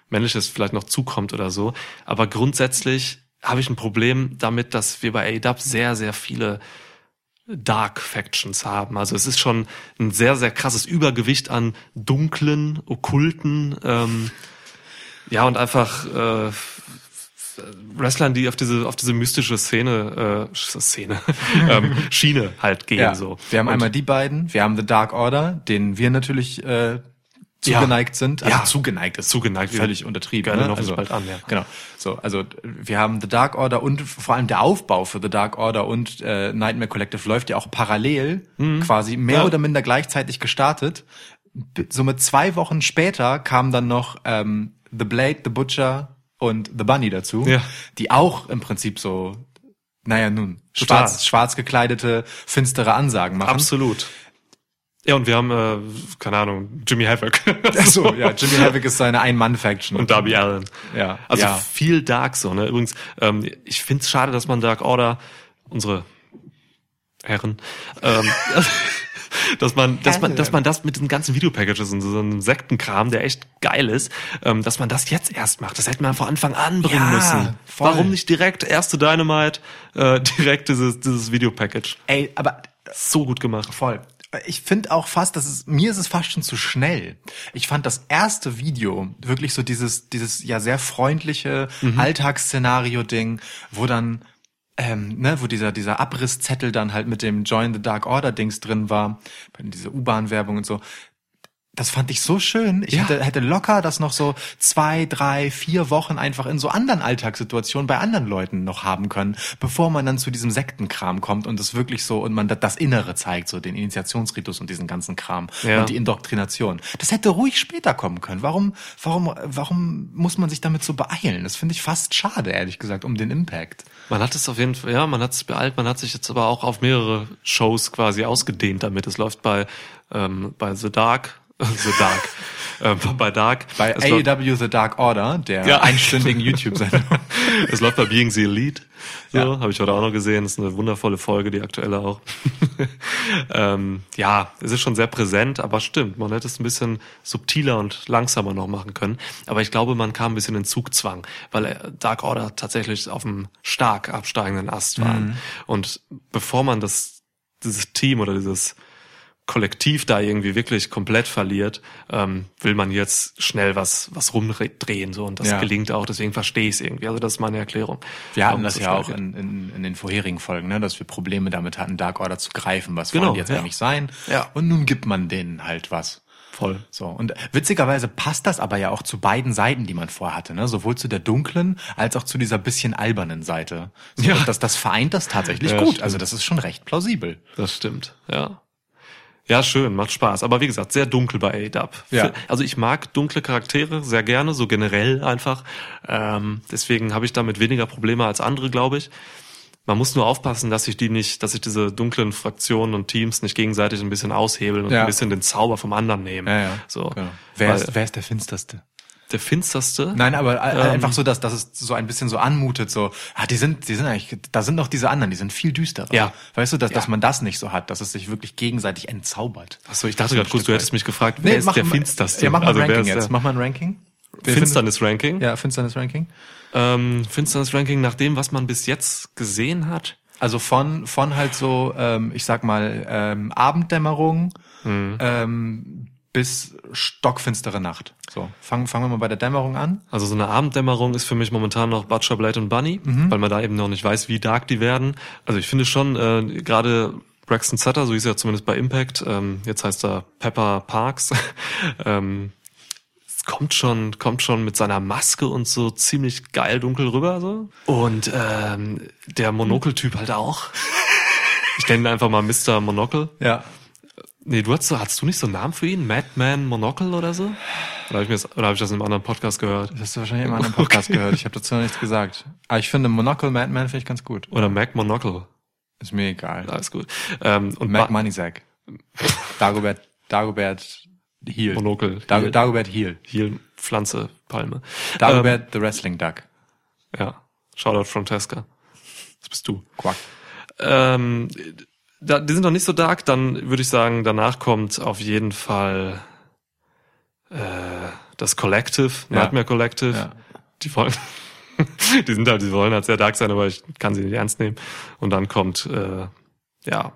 Männliches vielleicht noch zukommt oder so. Aber grundsätzlich habe ich ein Problem damit, dass wir bei AEW sehr, sehr viele Dark Factions haben. Also es ist schon ein sehr, sehr krasses Übergewicht an dunklen, okkulten, ähm, ja, und einfach äh, Wrestlern, die auf diese, auf diese mystische Szene, äh, Szene, [laughs] ähm, Schiene halt gehen. Ja, so. wir haben und, einmal die beiden, wir haben The Dark Order, den wir natürlich äh, zugeneigt sind. Also Ja. zugeneigt ist Zugeneigt. völlig untertrieben. Gerne ne? noch also, bald an, ja. Genau. So, also wir haben The Dark Order und vor allem der Aufbau für The Dark Order und äh, Nightmare Collective läuft ja auch parallel, quasi mehr Mhm. Ja. oder minder gleichzeitig gestartet. Somit zwei Wochen später kam dann noch ähm, The Blade, The Butcher und The Bunny dazu, Ja. die auch im Prinzip so, naja nun, Total. schwarz, schwarz gekleidete, finstere Ansagen machen. Absolut. Ja, und wir haben, äh, keine Ahnung, Jimmy Havoc. Ach so, ja, [laughs] Jimmy Havoc ist seine Ein-Mann-Faction. und Darby Allen. Ja. Also Ja. viel Dark so, ne? Übrigens, ähm, ich find's schade, dass man Dark Order, unsere Herren, ähm, [laughs] dass man, dass man, dass man das mit den ganzen Videopackages und so einem Sektenkram, der echt geil ist, ähm, dass man das jetzt erst macht. Das hätte man von Anfang an bringen Ja, müssen. voll. Warum nicht direkt erste Dynamite, äh, [laughs] direkt dieses, dieses Videopackage? Ey, aber So gut gemacht. voll. Ich finde auch fast, dass es, mir ist es fast schon zu schnell. Ich fand das erste Video wirklich so dieses, dieses ja sehr freundliche Mhm. Alltagsszenario-Ding, wo dann ähm, ne, wo dieser, dieser Abrisszettel dann halt mit dem Join the Dark Order Dings drin war, bei dieser U-Bahn-Werbung und so. Das fand ich so schön. Ich Ja. hätte, hätte locker das noch so zwei, drei, vier Wochen einfach in so anderen Alltagssituationen bei anderen Leuten noch haben können, bevor man dann zu diesem Sektenkram kommt und es wirklich so und man da- das Innere zeigt, so den Initiationsritus und diesen ganzen Kram Ja. und die Indoktrination. Das hätte ruhig später kommen können. Warum, warum, warum muss man sich damit so beeilen? Das finde ich fast schade, ehrlich gesagt, um den Impact. Man hat es auf jeden Fall, ja, man hat es beeilt, man hat sich jetzt aber auch auf mehrere Shows quasi ausgedehnt damit. Es läuft bei, ähm, bei The Dark, The Dark, [laughs] ähm, bei Dark. Bei AEW The Dark Order, der Ja. einstündigen YouTube-Sendung. [laughs] es läuft bei Being the Elite. So, Ja. habe ich heute auch noch gesehen. Das ist eine wundervolle Folge, die aktuelle auch. [laughs] ähm, ja, es ist schon sehr präsent, aber stimmt, man hätte es ein bisschen subtiler und langsamer noch machen können. Aber ich glaube, man kam ein bisschen in Zugzwang, weil äh, Dark Order tatsächlich auf einem stark absteigenden Ast waren. Und bevor man das, dieses Team oder dieses Kollektiv da irgendwie wirklich komplett verliert, ähm, will man jetzt schnell was was rumdrehen so und das Ja. gelingt auch. Deswegen verstehe ich es irgendwie. Also das ist meine Erklärung. Wir hatten das ja auch in, in, in den vorherigen Folgen, ne, dass wir Probleme damit hatten, Dark Order zu greifen. Was Genau, wollen die jetzt ja. eigentlich sein? Ja. Und nun gibt man denen halt was. voll. So, und witzigerweise passt das aber ja auch zu beiden Seiten, die man vorhatte, ne? Sowohl zu der dunklen als auch zu dieser bisschen albernen Seite. So, Ja. und das, das vereint das tatsächlich Ja, gut. stimmt. Also das ist schon recht plausibel. Das stimmt. Ja. Ja, schön, macht Spaß. Aber wie gesagt, sehr dunkel bei A-Dub. Ja. Also ich mag dunkle Charaktere sehr gerne, so generell einfach. Ähm, deswegen habe ich damit weniger Probleme als andere, glaube ich. Man muss nur aufpassen, dass sich die nicht, dass sich diese dunklen Fraktionen und Teams nicht gegenseitig ein bisschen aushebeln und Ja. ein bisschen den Zauber vom anderen nehmen. So. Genau. Wer, Weil ist, wer ist der finsterste? Der finsterste? Nein, aber äh, Ähm. einfach so, dass, dass es so ein bisschen so anmutet, so, ah, die sind, die sind eigentlich, da sind noch diese anderen, die sind viel düsterer. Ja. Weißt du, dass, Ja. dass man das nicht so hat, dass es sich wirklich gegenseitig entzaubert. Achso, ich dachte gerade kurz, du hättest mich gefragt, wer Nee, ist der mal- finsterste? Ja, mach mal also ein Ranking jetzt. der Mach mal ein Ranking. Finsternis-Ranking? Ja, Finsternis-Ranking. Ähm, Finsternis-Ranking nach dem, was man bis jetzt gesehen hat. Also von, von halt so, ähm, ich sag mal, ähm, Abenddämmerung Mhm. ähm, bis stockfinstere Nacht. So, fangen, fangen wir mal bei der Dämmerung an. Also so eine Abenddämmerung ist für mich momentan noch Butcher, Blade und Bunny, Mhm. weil man da eben noch nicht weiß, wie dark die werden. Also ich finde schon, äh, gerade Braxton Sutter, so hieß er zumindest bei Impact, ähm, jetzt heißt er Pepper Parks, [laughs] ähm, kommt schon, kommt schon mit seiner Maske und so ziemlich geil dunkel rüber so. Und ähm, der Monokel-Typ halt auch. [laughs] Ich nenne ihn einfach mal Mr. Monocle. Ja. Nee, du hast, so- hattest du nicht so einen Namen für ihn? Madman Monocle oder so? Oder habe ich, mir das- oder hab ich das in einem anderen Podcast gehört? Das hast du wahrscheinlich in einem [laughs] Podcast gehört. Ich habe dazu noch nichts gesagt. Aber ich finde Monocle Madman finde ich ganz gut. Oder Mac Monocle. Ist mir egal. Alles gut. Ähm, und Mac Ba- Moneysack. Dagobert, Dagobert Heel. Monokel. Dag Heel. Dagobert Heel. Heel, Pflanze, Palme. Dagobert the Wrestling Duck. Ähm, ja. Shoutout from Tesca. Das bist du. Quack. Ähm, da, die sind noch nicht so dark, dann würde ich sagen, danach kommt auf jeden Fall äh, das Collective, Ja. Nightmare Collective. Ja. Die wollen, [laughs] die sind halt, die wollen halt sehr dark sein, aber ich kann sie nicht ernst nehmen. Und dann kommt, äh, ja,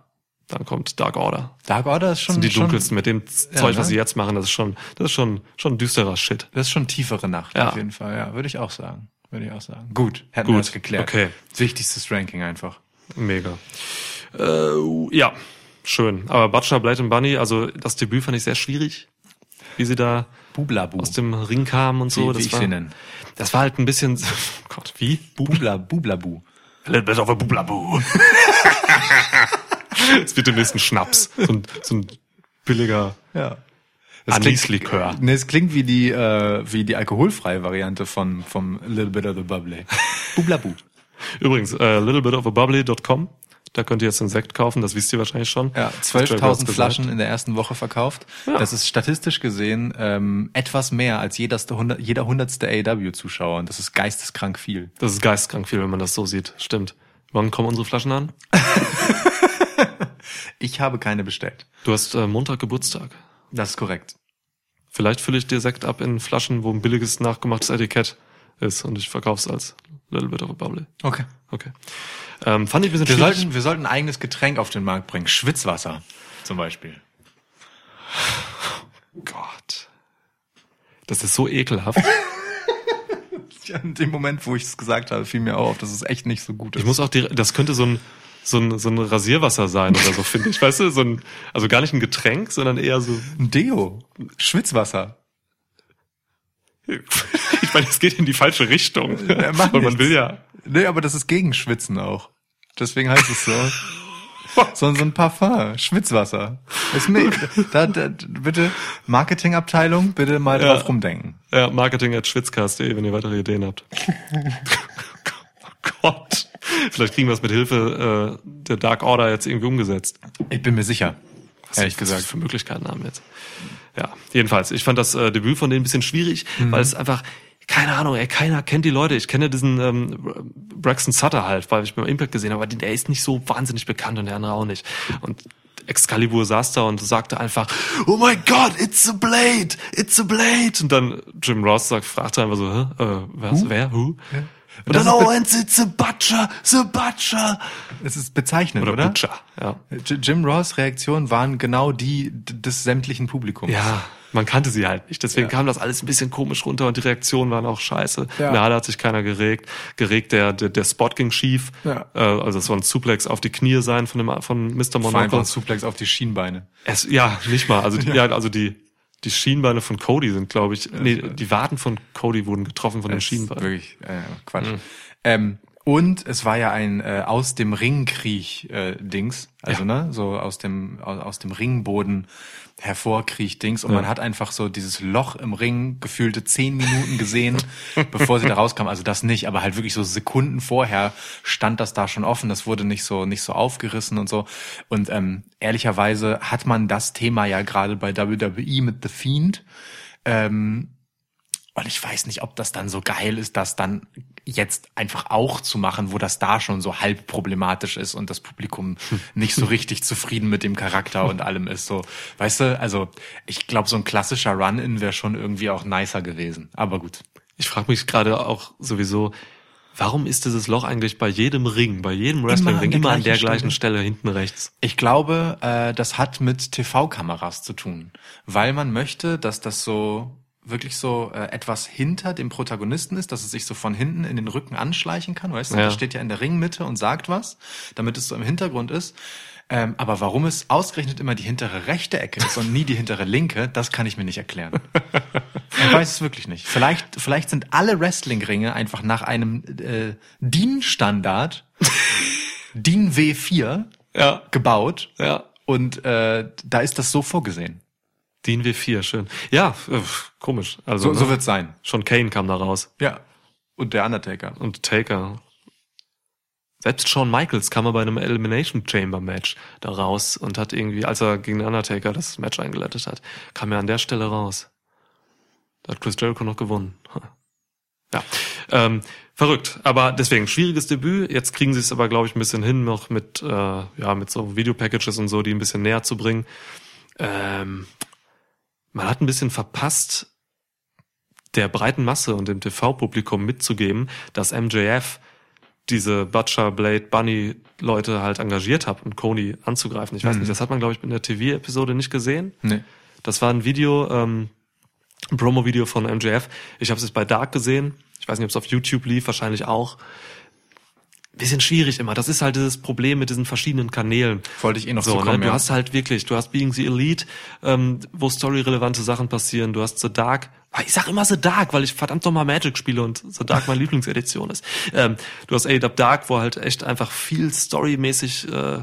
dann kommt Dark Order. Dark Order ist schon, sind die schon dunkelsten mit dem Zeug, was ne? sie jetzt machen. Das ist schon, das ist schon, schon düsterer Shit. Das ist schon tiefere Nacht, Ja. auf jeden Fall. Ja, würde ich auch sagen. Würde ich auch sagen. Gut, hätten Gut, wir das geklärt. okay. Wichtigstes Ranking einfach. Mega. Äh, ja, schön. Aber Butcher, Blade und Bunny, also das Debüt fand ich sehr schwierig, wie sie da Bublabu. aus dem Ring kamen und so. wie, das wie ich war, sie nenne. Das war halt ein bisschen, [laughs] oh Gott, wie? Bubla, Bublabu. A little bit of a bublabu. Es [laughs] wird demnächst ein Schnaps. So ein, so ein billiger Ja. Anislikör. Nee, es klingt wie die, äh, wie die alkoholfreie Variante von, vom Little Bit of the Bubbly. [laughs] Bublabu. Übrigens, äh, littlebitofabubbly.com. Da könnt ihr jetzt einen Sekt kaufen, das wisst ihr wahrscheinlich schon. Ja, Das hat Trey 12.000 Ross Flaschen in der ersten Woche verkauft. Ja. Das ist statistisch gesehen ähm, etwas mehr als hundert- jeder hundertste AEW-Zuschauer. Und das ist geisteskrank viel. Das ist geistkrank viel, wenn man das so sieht. Stimmt. Wann kommen unsere Flaschen an? [laughs] Ich habe keine bestellt. Du hast äh, Montag Geburtstag. Das ist korrekt. Vielleicht fülle ich dir Sekt ab in Flaschen, wo ein billiges nachgemachtes Etikett ist und ich verkauf's als Little Bit of a Bubbly. Okay. Okay. Ähm, fand ich ein bisschen Wir schwierig. sollten, wir sollten ein eigenes Getränk auf den Markt bringen. Schwitzwasser zum Beispiel. [sighs] Gott. Das ist so ekelhaft. [laughs] Ja, in dem Moment, wo ich es gesagt habe, fiel mir auf, dass es echt nicht so gut ist. Ich muss auch, die, das könnte so ein, so ein, so ein Rasierwasser sein oder so, finde ich. Weißt du, so ein, also gar nicht ein Getränk, sondern eher so, ein Deo. Schwitzwasser. [laughs] ich meine, es geht in die falsche Richtung. Ja, Und man nichts. will ja, Nee, aber das ist gegen Schwitzen auch. Deswegen heißt es so. [laughs] So, so ein Parfum, Schwitzwasser. Ist mir, da, da, bitte, Marketingabteilung, bitte mal Ja. drauf rumdenken. ja, marketing at schwitzcast.de, wenn ihr weitere Ideen habt. oh [laughs] Gott. Vielleicht kriegen wir es mit Hilfe äh, der Dark Order jetzt irgendwie umgesetzt. Ich bin mir sicher. Ehrlich was wir gesagt. für Möglichkeiten haben jetzt. Ja, jedenfalls. Ich fand das äh, Debüt von denen ein bisschen schwierig, Mhm. weil es einfach, keine Ahnung, ey, keiner kennt die Leute. Ich kenne diesen ähm, Braxton Sutter halt, weil ich beim Impact gesehen habe, aber der ist nicht so wahnsinnig bekannt und der andere auch nicht. Und Excalibur saß da und sagte einfach, oh my God, it's a blade, it's a blade. Und dann Jim Ross sagt, fragte einfach so, Hä, äh, was, wer, who? Und Das dann, ist oh, and it's a butcher, a butcher. Es ist bezeichnend, Oder, oder? Butcher, ja. Jim Ross Reaktionen waren genau die des sämtlichen Publikums. Ja, man kannte sie halt nicht. Deswegen Ja. kam das alles ein bisschen komisch runter und die Reaktionen waren auch scheiße. Ja. In der Halle hat sich keiner geregt. Geregt, der, der, der Spot ging schief. Ja. Äh, also es soll ein Suplex auf die Knie sein von dem von Mr. Vor einfach Monaco. ein Suplex auf die Schienbeine. Es, ja, nicht mal. Also die, [laughs] ja. also die die Schienbeine von Cody sind, glaube ich. Nee, die Waden von Cody wurden getroffen von den Schienbeinen. Wirklich, äh, Quatsch. Mhm. Ähm, und es war ja ein äh, aus dem Ringkriech äh, Dings, also Ja. ne, so aus dem aus, aus dem Ringboden hervorkriech Dings und man hat einfach so dieses Loch im Ring gefühlte zehn Minuten gesehen, [laughs] bevor sie da rauskam. Also das nicht, aber halt wirklich so Sekunden vorher stand das da schon offen. Das wurde nicht so nicht so aufgerissen und so. Und ähm, ehrlicherweise hat man das Thema ja gerade bei WWE mit The Fiend. Ähm, und ich weiß nicht, ob das dann so geil ist, das dann jetzt einfach auch zu machen, wo das da schon so halb problematisch ist und das Publikum [laughs] nicht so richtig zufrieden mit dem Charakter und allem ist. So, weißt du, also ich glaube, so ein klassischer Run-In wäre schon irgendwie auch nicer gewesen. Aber gut. Ich frage mich gerade auch sowieso, warum ist dieses Loch eigentlich bei jedem Ring, bei jedem Wrestling-Ring der immer an der gleichen gleichen Stelle hinten rechts? Ich glaube, äh, das hat mit TV-Kameras zu tun, weil man möchte, dass das so wirklich so äh, etwas hinter dem Protagonisten ist, dass es sich so von hinten in den Rücken anschleichen kann, weißt du? Ja. Das steht ja in der Ringmitte und sagt was, damit es so im Hintergrund ist. Ähm, aber warum es ausgerechnet immer die hintere rechte Ecke ist und nie die hintere linke, das kann ich mir nicht erklären. Ich [laughs] weiß es wirklich nicht. Vielleicht, vielleicht sind alle Wrestling-Ringe einfach nach einem äh, DIN-Standard, [laughs] DIN W4, Ja, gebaut ja. und äh, da ist das so vorgesehen. DIN W4, schön. Ja, äh, komisch. Also So, so ne? wird's sein. schon Kane kam da raus Ja. Und der Undertaker. und Taker. Selbst Shawn Michaels kam er bei einem Elimination Chamber Match da raus und hat irgendwie, als er gegen den Undertaker das Match eingeleitet hat, kam er an der Stelle raus. Da hat Chris Jericho noch gewonnen. [laughs] Ja, ähm, verrückt. Aber deswegen schwieriges Debüt. Jetzt kriegen sie es aber, glaube ich, ein bisschen hin, noch mit äh, ja mit so Videopackages und so, die ein bisschen näher zu bringen. Ähm, man hat ein bisschen verpasst, der breiten Masse und dem TV-Publikum mitzugeben, dass MJF diese Butcher, Blade, Bunny Leute halt engagiert hat, um Coney anzugreifen. Ich weiß nicht, das hat man, glaube ich, in der TV-Episode nicht gesehen. Nee. Das war ein Video, ähm, ein Promo-Video von MJF. Ich habe es jetzt bei Dark gesehen. Ich weiß nicht, ob es auf YouTube lief, wahrscheinlich auch. Bisschen schwierig immer. Das ist halt dieses Problem mit diesen verschiedenen Kanälen. Wollte ich eh noch so, zukommen, ne? Du ja. hast halt wirklich, du hast Being the Elite, ähm, wo storyrelevante Sachen passieren. Du hast The Dark. Ich sag immer The Dark, weil ich verdammt nochmal Magic spiele und The Dark meine Lieblingsedition ist. Ähm, du hast AW Dark, wo halt echt einfach viel storymäßig äh,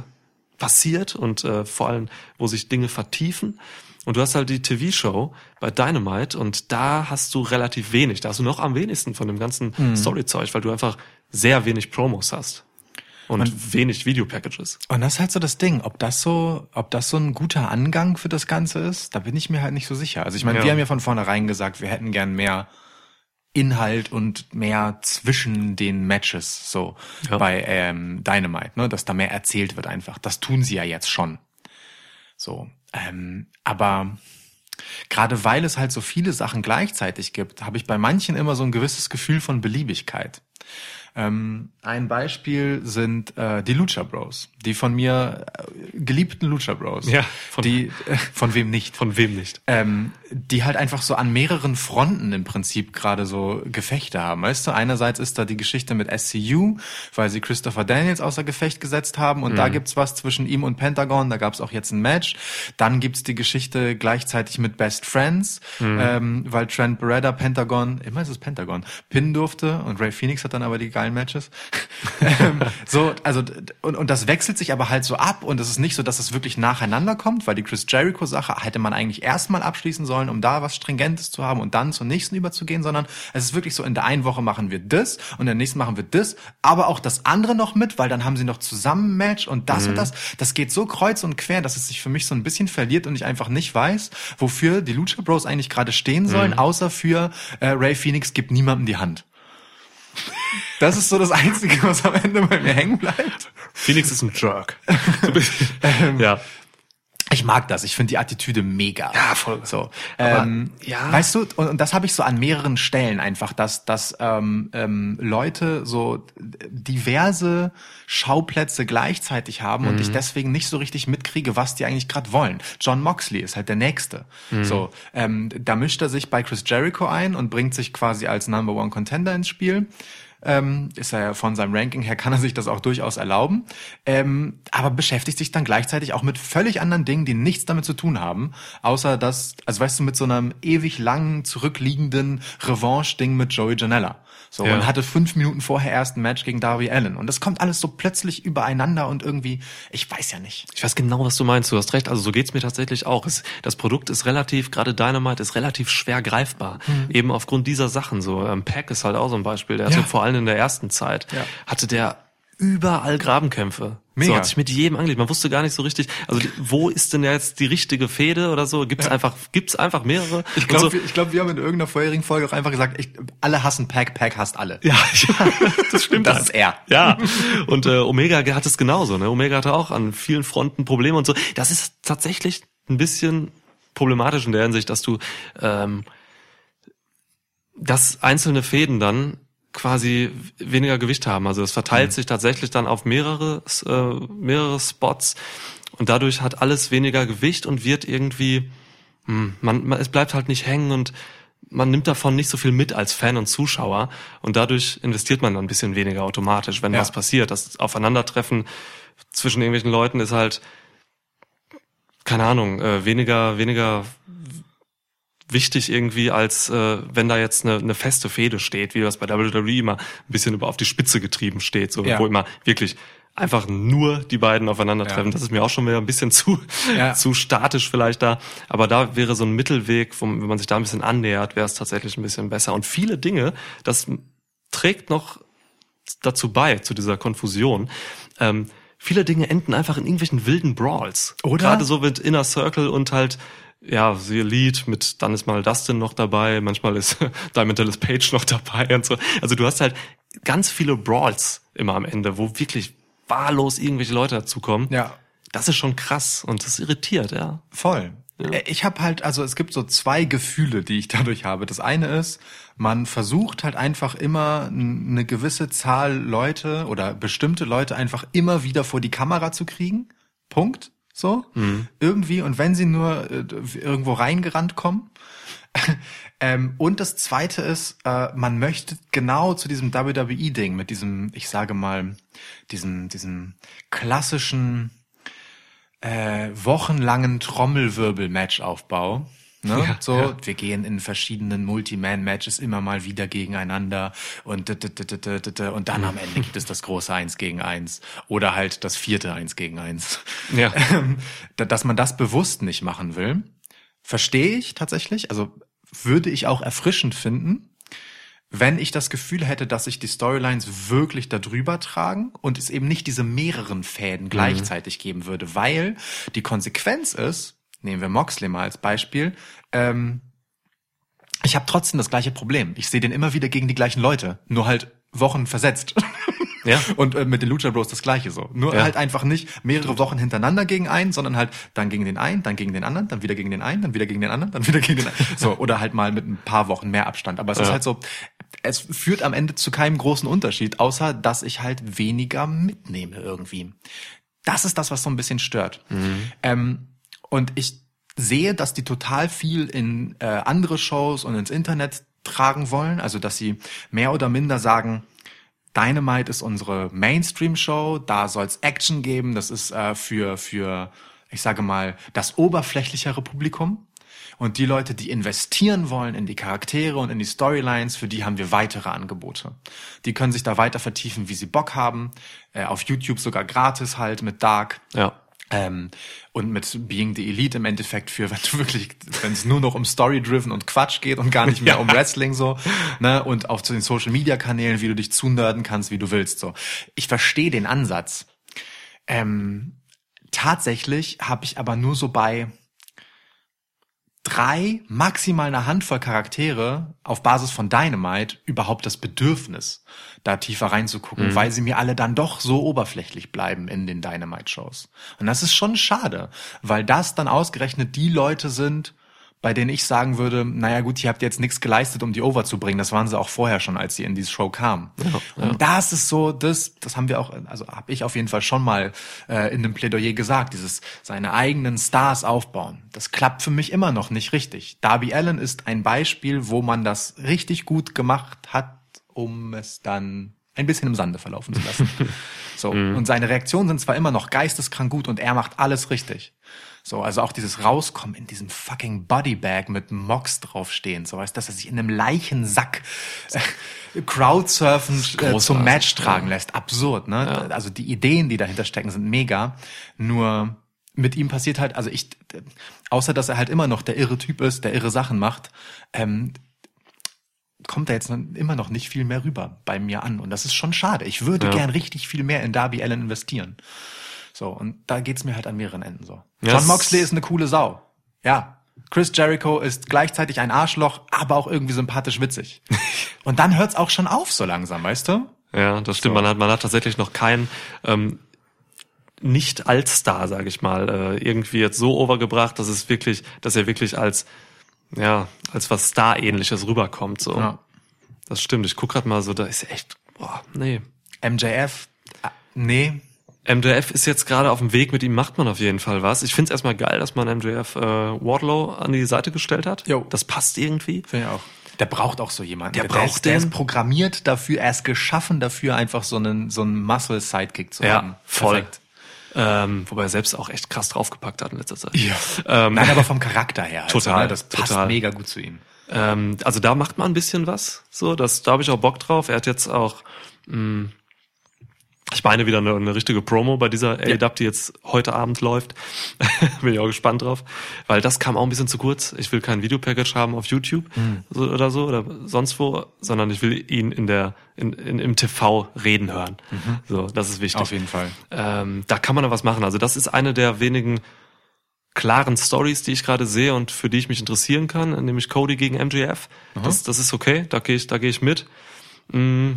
passiert und äh, vor allem, wo sich Dinge vertiefen. Und du hast halt die TV-Show bei Dynamite und da hast du relativ wenig. Da hast du noch am wenigsten von dem ganzen Mhm. Story-Zeug, weil du einfach sehr wenig Promos hast. Und wenig Videopackages. Und das ist halt so das Ding, ob das so, ob das so ein guter Angang für das Ganze ist, da bin ich mir halt nicht so sicher. Also ich meine, Ja. wir haben ja von vornherein gesagt, wir hätten gern mehr Inhalt und mehr zwischen den Matches so Ja. bei ähm, Dynamite, ne, dass da mehr erzählt wird einfach. Das tun sie ja jetzt schon. So, ähm, aber gerade weil es halt so viele Sachen gleichzeitig gibt, habe ich bei manchen immer so ein gewisses Gefühl von Beliebigkeit. Ähm, ein Beispiel sind äh, die Lucha Bros, die von mir äh, geliebten Lucha Bros. Ja, von- die äh, [laughs] [laughs] von wem nicht? Von wem nicht? ähm, die halt einfach so an mehreren Fronten im Prinzip gerade so Gefechte haben. Weißt du, einerseits ist da die Geschichte mit SCU, weil sie Christopher Daniels außer Gefecht gesetzt haben und da gibt's was zwischen ihm und Pentagon, da gab's auch jetzt ein Match. Dann gibt's die Geschichte gleichzeitig mit Best Friends, ähm, weil Trent Beretta Pentagon, immer ist es Pentagon, pinnen durfte und Ray Phoenix hat dann aber die geilen Matches. Ähm, so, also und, und das wechselt sich aber halt so ab und es ist nicht so, dass es wirklich nacheinander kommt, weil die Chris Jericho Sache hätte man eigentlich erstmal abschließen sollen, um da was Stringentes zu haben und dann zur nächsten überzugehen, sondern es ist wirklich so, in der einen Woche machen wir das und in der nächsten machen wir das, aber auch das andere noch mit, weil dann haben sie noch zusammen Match und das und das. Das geht so kreuz und quer, dass es sich für mich so ein bisschen verliert und ich einfach nicht weiß, wofür die Lucha Bros eigentlich gerade stehen sollen, außer für äh, Ray Phoenix gibt niemandem die Hand. Das ist so das Einzige, was am Ende bei mir hängen bleibt. Phoenix ist ein Jerk. So ein bisschen. ja. Ich mag das. Ich finde die Attitüde mega. Ja, voll. So. Aber, ähm, ja. Weißt du, und, und das habe ich so an mehreren Stellen einfach, dass, dass ähm, ähm, Leute so diverse Schauplätze gleichzeitig haben und Mhm. ich deswegen nicht so richtig mitkriege, was die eigentlich gerade wollen. John Moxley ist halt der Nächste. Mhm. So, ähm, da mischt er sich bei Chris Jericho ein und bringt sich quasi als Number One Contender ins Spiel ähm, ist er ja von seinem Ranking her, kann er sich das auch durchaus erlauben, ähm, aber beschäftigt sich dann gleichzeitig auch mit völlig anderen Dingen, die nichts damit zu tun haben, außer dass, also weißt du, mit so einem ewig langen, zurückliegenden Revanche-Ding mit Joey Janella. So, Ja. und hatte fünf Minuten vorher erst ein Match gegen Darby Allen. Und das kommt alles so plötzlich übereinander und irgendwie, ich weiß ja nicht. Ich weiß genau, was du meinst. Du hast recht. Also so geht's mir tatsächlich auch. Es, das Produkt ist relativ, gerade Dynamite ist relativ schwer greifbar. Eben aufgrund dieser Sachen. So ähm, Pack ist halt auch so ein Beispiel. Der Ja. hatte vor allem in der ersten Zeit Ja. hatte der überall Grabenkämpfe. Mega. So hat sich mit jedem angelegt. Man wusste gar nicht so richtig, also wo ist denn jetzt die richtige Fehde oder so? Gibt's einfach, gibt's einfach mehrere? Ich glaube, so, wir, ich glaub, wir haben in irgendeiner vorherigen Folge auch einfach gesagt, ich, alle hassen Pack, Pack hasst alle. ja, [laughs] ja, das stimmt. Das halt. ist er. Ja, und äh, Omega hat es genauso. Ne? Omega hatte auch an vielen Fronten Probleme und so. Das ist tatsächlich ein bisschen problematisch in der Hinsicht, dass du ähm, dass einzelne Fäden dann quasi weniger Gewicht haben. Also es verteilt sich tatsächlich dann auf mehrere äh, mehrere Spots und dadurch hat alles weniger Gewicht und wird irgendwie hm, man, man es bleibt halt nicht hängen und man nimmt davon nicht so viel mit als Fan und Zuschauer und dadurch investiert man dann ein bisschen weniger automatisch, wenn Ja. was passiert. Das Aufeinandertreffen zwischen irgendwelchen Leuten ist halt keine Ahnung, äh, weniger weniger wichtig irgendwie, als äh, wenn da jetzt eine, eine feste Fehde steht, wie das bei WWE immer ein bisschen über auf die Spitze getrieben steht, so Ja. wo immer wirklich einfach nur die beiden aufeinandertreffen. Ja. Das ist mir auch schon wieder ein bisschen zu Ja. [laughs] zu statisch vielleicht da, aber da wäre so ein Mittelweg, wo, wenn man sich da ein bisschen annähert, wäre es tatsächlich ein bisschen besser. Und viele Dinge, das trägt noch dazu bei zu dieser Konfusion. Ähm, viele Dinge enden einfach in irgendwelchen wilden Brawls. Oder? Gerade so mit Inner Circle und halt ja, The Elite mit, dann ist mal Dustin noch dabei, manchmal ist [laughs] Diamond Dallas Page noch dabei und so. Also du hast halt ganz viele Brawls immer am Ende, wo wirklich wahllos irgendwelche Leute dazukommen. Ja. Das ist schon krass und das irritiert, ja. Voll. Äh, Ich habe halt, also es gibt so zwei Gefühle, die ich [laughs] dadurch habe. Das eine ist, man versucht halt einfach immer eine gewisse Zahl Leute oder bestimmte Leute einfach immer wieder vor die Kamera zu kriegen. Punkt. So. Irgendwie. Und wenn sie nur äh, irgendwo reingerannt kommen. [laughs] ähm, und das zweite ist, äh, man möchte genau zu diesem WWE-Ding mit diesem, ich sage mal, diesem, diesem klassischen, äh, wochenlangen Trommelwirbel-Match-Aufbau. Ne? Ja, so, ja. wir gehen in verschiedenen Multi-Man-Matches immer mal wieder gegeneinander und und dann am Ende gibt es das große Eins gegen Eins oder halt das vierte Eins gegen Eins. Ja. [laughs] Ähm, da- dass man das bewusst nicht machen will, verstehe ich tatsächlich. Also würde ich auch erfrischend finden, wenn ich das Gefühl hätte, dass sich die Storylines wirklich darüber tragen und es eben nicht diese mehreren Fäden gleichzeitig geben würde, weil die Konsequenz ist, nehmen wir Moxley mal als Beispiel, ähm, ich habe trotzdem das gleiche Problem. Ich sehe den immer wieder gegen die gleichen Leute, nur halt Wochen versetzt. [laughs] Ja. Und äh, mit den Lucha Bros das gleiche so. Nur Ja. halt einfach nicht mehrere Wochen hintereinander gegen einen, sondern halt dann gegen den einen, dann gegen den anderen, dann wieder gegen den einen, dann wieder gegen den anderen, dann wieder gegen den einen. So, oder halt mal mit ein paar Wochen mehr Abstand. Aber es ist Ja. halt so, es führt am Ende zu keinem großen Unterschied, außer dass ich halt weniger mitnehme irgendwie. Das ist das, was so ein bisschen stört. Ähm, und ich sehe, dass die total viel in äh, andere Shows und ins Internet tragen wollen. Also, dass sie mehr oder minder sagen, Dynamite ist unsere Mainstream-Show, da soll's Action geben, das ist äh, für, für, ich sage mal, das oberflächlichere Publikum. Und die Leute, die investieren wollen in die Charaktere und in die Storylines, für die haben wir weitere Angebote. Die können sich da weiter vertiefen, wie sie Bock haben. Äh, auf YouTube sogar gratis halt mit Dark. Ja. Ähm, und mit Being the Elite im Endeffekt für, wenn du wirklich, wenn es nur noch um Story-Driven und Quatsch geht und gar nicht mehr [laughs] um Wrestling so, ne, und auch zu den Social-Media-Kanälen, wie du dich zunörden kannst, wie du willst, so. Ich verstehe den Ansatz. Ähm, tatsächlich habe ich aber nur so bei drei, maximal eine Handvoll Charaktere auf Basis von Dynamite überhaupt das Bedürfnis, da tiefer reinzugucken, weil sie mir alle dann doch so oberflächlich bleiben in den Dynamite-Shows. Und das ist schon schade, weil das dann ausgerechnet die Leute sind, bei denen ich sagen würde, naja gut, ihr habt jetzt nichts geleistet, um die over zu bringen. Das waren sie auch vorher schon, als sie in diese Show kamen. Und das ist so, das, das haben wir auch, also habe ich auf jeden Fall schon mal äh, in dem Plädoyer gesagt, dieses seine eigenen Stars aufbauen. Das klappt für mich immer noch nicht richtig. Darby Allen ist ein Beispiel, wo man das richtig gut gemacht hat, um es dann ein bisschen im Sande verlaufen zu lassen. [laughs] so. Und seine Reaktionen sind zwar immer noch geisteskrank gut und er macht alles richtig. So, also auch dieses Rauskommen in diesem fucking Bodybag mit Mox draufstehen, so weißt, dass er sich in einem Leichensack äh, Crowdsurfen äh, zum Match tragen lässt. Absurd, ne? Also die Ideen, die dahinter stecken, sind mega. Nur mit ihm passiert halt, also ich, außer dass er halt immer noch der irre Typ ist, der irre Sachen macht, ähm, kommt da jetzt immer noch nicht viel mehr rüber bei mir an. Und das ist schon schade. Ich würde Ja. gern richtig viel mehr in Darby Allen investieren. So, und da geht's mir halt an mehreren Enden so. John Moxley ist eine coole Sau. Ja. Chris Jericho ist gleichzeitig ein Arschloch, aber auch irgendwie sympathisch witzig. [laughs] und dann hört's auch schon auf so langsam, weißt du? Ja, das stimmt. So. Man hat, man hat tatsächlich noch keinen ähm, nicht als Star, sage ich mal, äh, irgendwie jetzt so overgebracht, dass es wirklich, dass er wirklich als ja als was Star-ähnliches rüberkommt. So, Ja. das stimmt. Ich guck grad mal so, da ist echt, boah, nee. MJF, ah, nee, MJF ist jetzt gerade auf dem Weg, mit ihm macht man auf jeden Fall was. Ich find's erstmal geil, dass man MJF äh, Wardlow an die Seite gestellt hat. Jo. Das passt irgendwie. Finde ich auch. Der braucht auch so jemanden. Der der, braucht ist, der ist programmiert dafür, er ist geschaffen dafür, einfach so einen, so einen Muscle-Sidekick zu haben. Ja, voll. Perfekt. Ähm, wobei er selbst auch echt krass draufgepackt hat in letzter Zeit. Ja. Ähm, Nein, aber vom Charakter her. Also, Total, ne, das passt total. mega gut zu ihm. Ähm, also da macht man ein bisschen was. So, das, da habe ich auch Bock drauf. Er hat jetzt auch, mh, ich meine wieder eine, eine richtige Promo bei dieser AEW, die jetzt heute Abend läuft. [laughs] Bin ich auch gespannt drauf, weil das kam auch ein bisschen zu kurz. Ich will kein Videopackage haben auf YouTube Hm. so, oder so oder sonst wo, sondern ich will ihn in der in, in, im TV reden hören. So, das ist wichtig. Mhm. Auf jeden Fall. Ähm, da kann man da was machen. Also das ist eine der wenigen klaren Stories, die ich gerade sehe und für die ich mich interessieren kann, nämlich Cody gegen MJF. Das, das ist okay, da gehe ich, da gehe ich mit. Mm,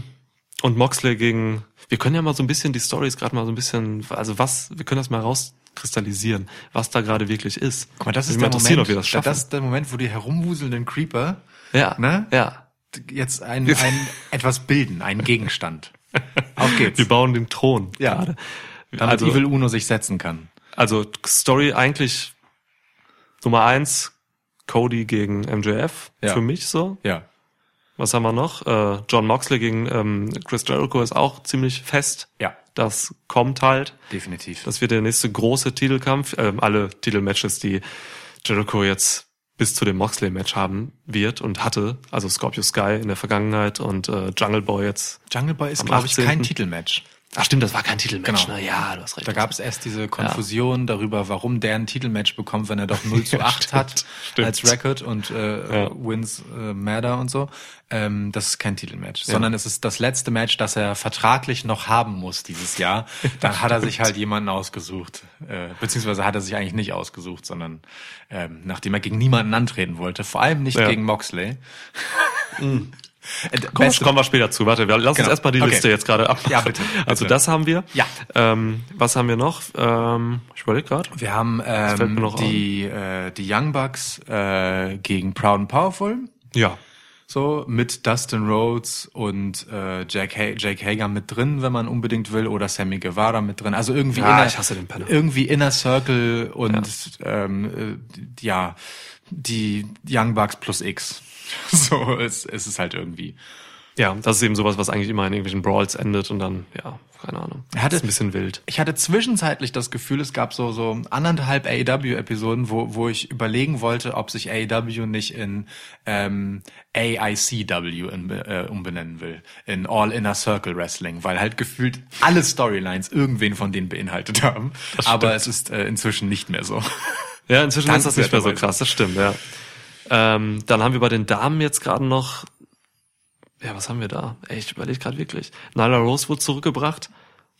Und Moxley gegen. Wir können ja mal so ein bisschen die Stories gerade mal so ein bisschen, also was, wir können das mal rauskristallisieren, was da gerade wirklich ist. Guck mal, das ist der Moment, ob wir das schaffen. das ist der Moment, wo die herumwuselnden Creeper ja, ne? ja. jetzt ein, ein [laughs] etwas bilden, einen Gegenstand. Auf geht's. Wir bauen den Thron Ja. gerade. Damit also, Evil Uno sich setzen kann. also Story eigentlich Nummer eins, Cody gegen MJF Ja. für mich so. Ja. Was haben wir noch? Äh, John Moxley gegen ähm, Chris Jericho ist auch ziemlich fest. Ja. Das kommt halt. Definitiv. Das wird der nächste große Titelkampf. Ähm, alle Titelmatches, die Jericho jetzt bis zu dem Moxley-Match haben wird und hatte. Also Scorpio Sky in der Vergangenheit und äh, Jungle Boy jetzt. Jungle Boy ist, glaube ich, 18.. kein Titelmatch. Ach stimmt, das war kein Titelmatch. Genau. Ne? Ja, du hast recht. Da gab es erst diese Konfusion darüber, warum der ein Titelmatch bekommt, wenn er doch 0 [laughs] zu 8 hat stimmt. als Record und äh, Ja. Wins äh, matter und so. Ähm, das ist kein Titelmatch, sondern es ist das letzte Match, das er vertraglich noch haben muss dieses Jahr. [laughs] Dann hat er sich halt jemanden ausgesucht, äh, beziehungsweise hat er sich eigentlich nicht ausgesucht, sondern ähm, nachdem er gegen niemanden antreten wollte, vor allem nicht Ja. gegen Moxley. Äh, Komm, beste- kommen wir später zu. Warte, wir lass uns Genau. erstmal die Okay. Liste jetzt gerade ab. Ja, bitte, [laughs] Also bitte. das haben wir. Ja. Ähm, was haben wir noch? Ähm, ich überlege gerade. Wir haben ähm, noch die, äh, die Young Bucks äh, gegen Proud and Powerful. Ja. So mit Dustin Rhodes und äh, Jack ha Jake Hager mit drin, wenn man unbedingt will, oder Sammy Guevara mit drin. Also irgendwie Ja, inner, ich hasse den Penner. irgendwie Inner Circle und ähm, äh, ja die Young Bucks plus X. [laughs] So es, es ist halt irgendwie. Ja, das ist eben sowas, was eigentlich immer in irgendwelchen Brawls endet und dann, ja, keine Ahnung. Er hatte- ist ein bisschen wild. Ich hatte zwischenzeitlich das Gefühl, es gab so so anderthalb AEW-Episoden, wo wo ich überlegen wollte, ob sich AEW nicht in ähm, AICW in, äh, umbenennen will, in All Inner Circle Wrestling, weil halt gefühlt alle Storylines irgendwen von denen beinhaltet haben. Aber es ist äh, inzwischen nicht mehr so. Ja, inzwischen ist das nicht mehr so krass, das stimmt, ja. Ähm, dann haben wir bei den Damen jetzt gerade noch, ja, was haben wir da? Ey, ich überlege gerade wirklich. Nyla Rose wurde zurückgebracht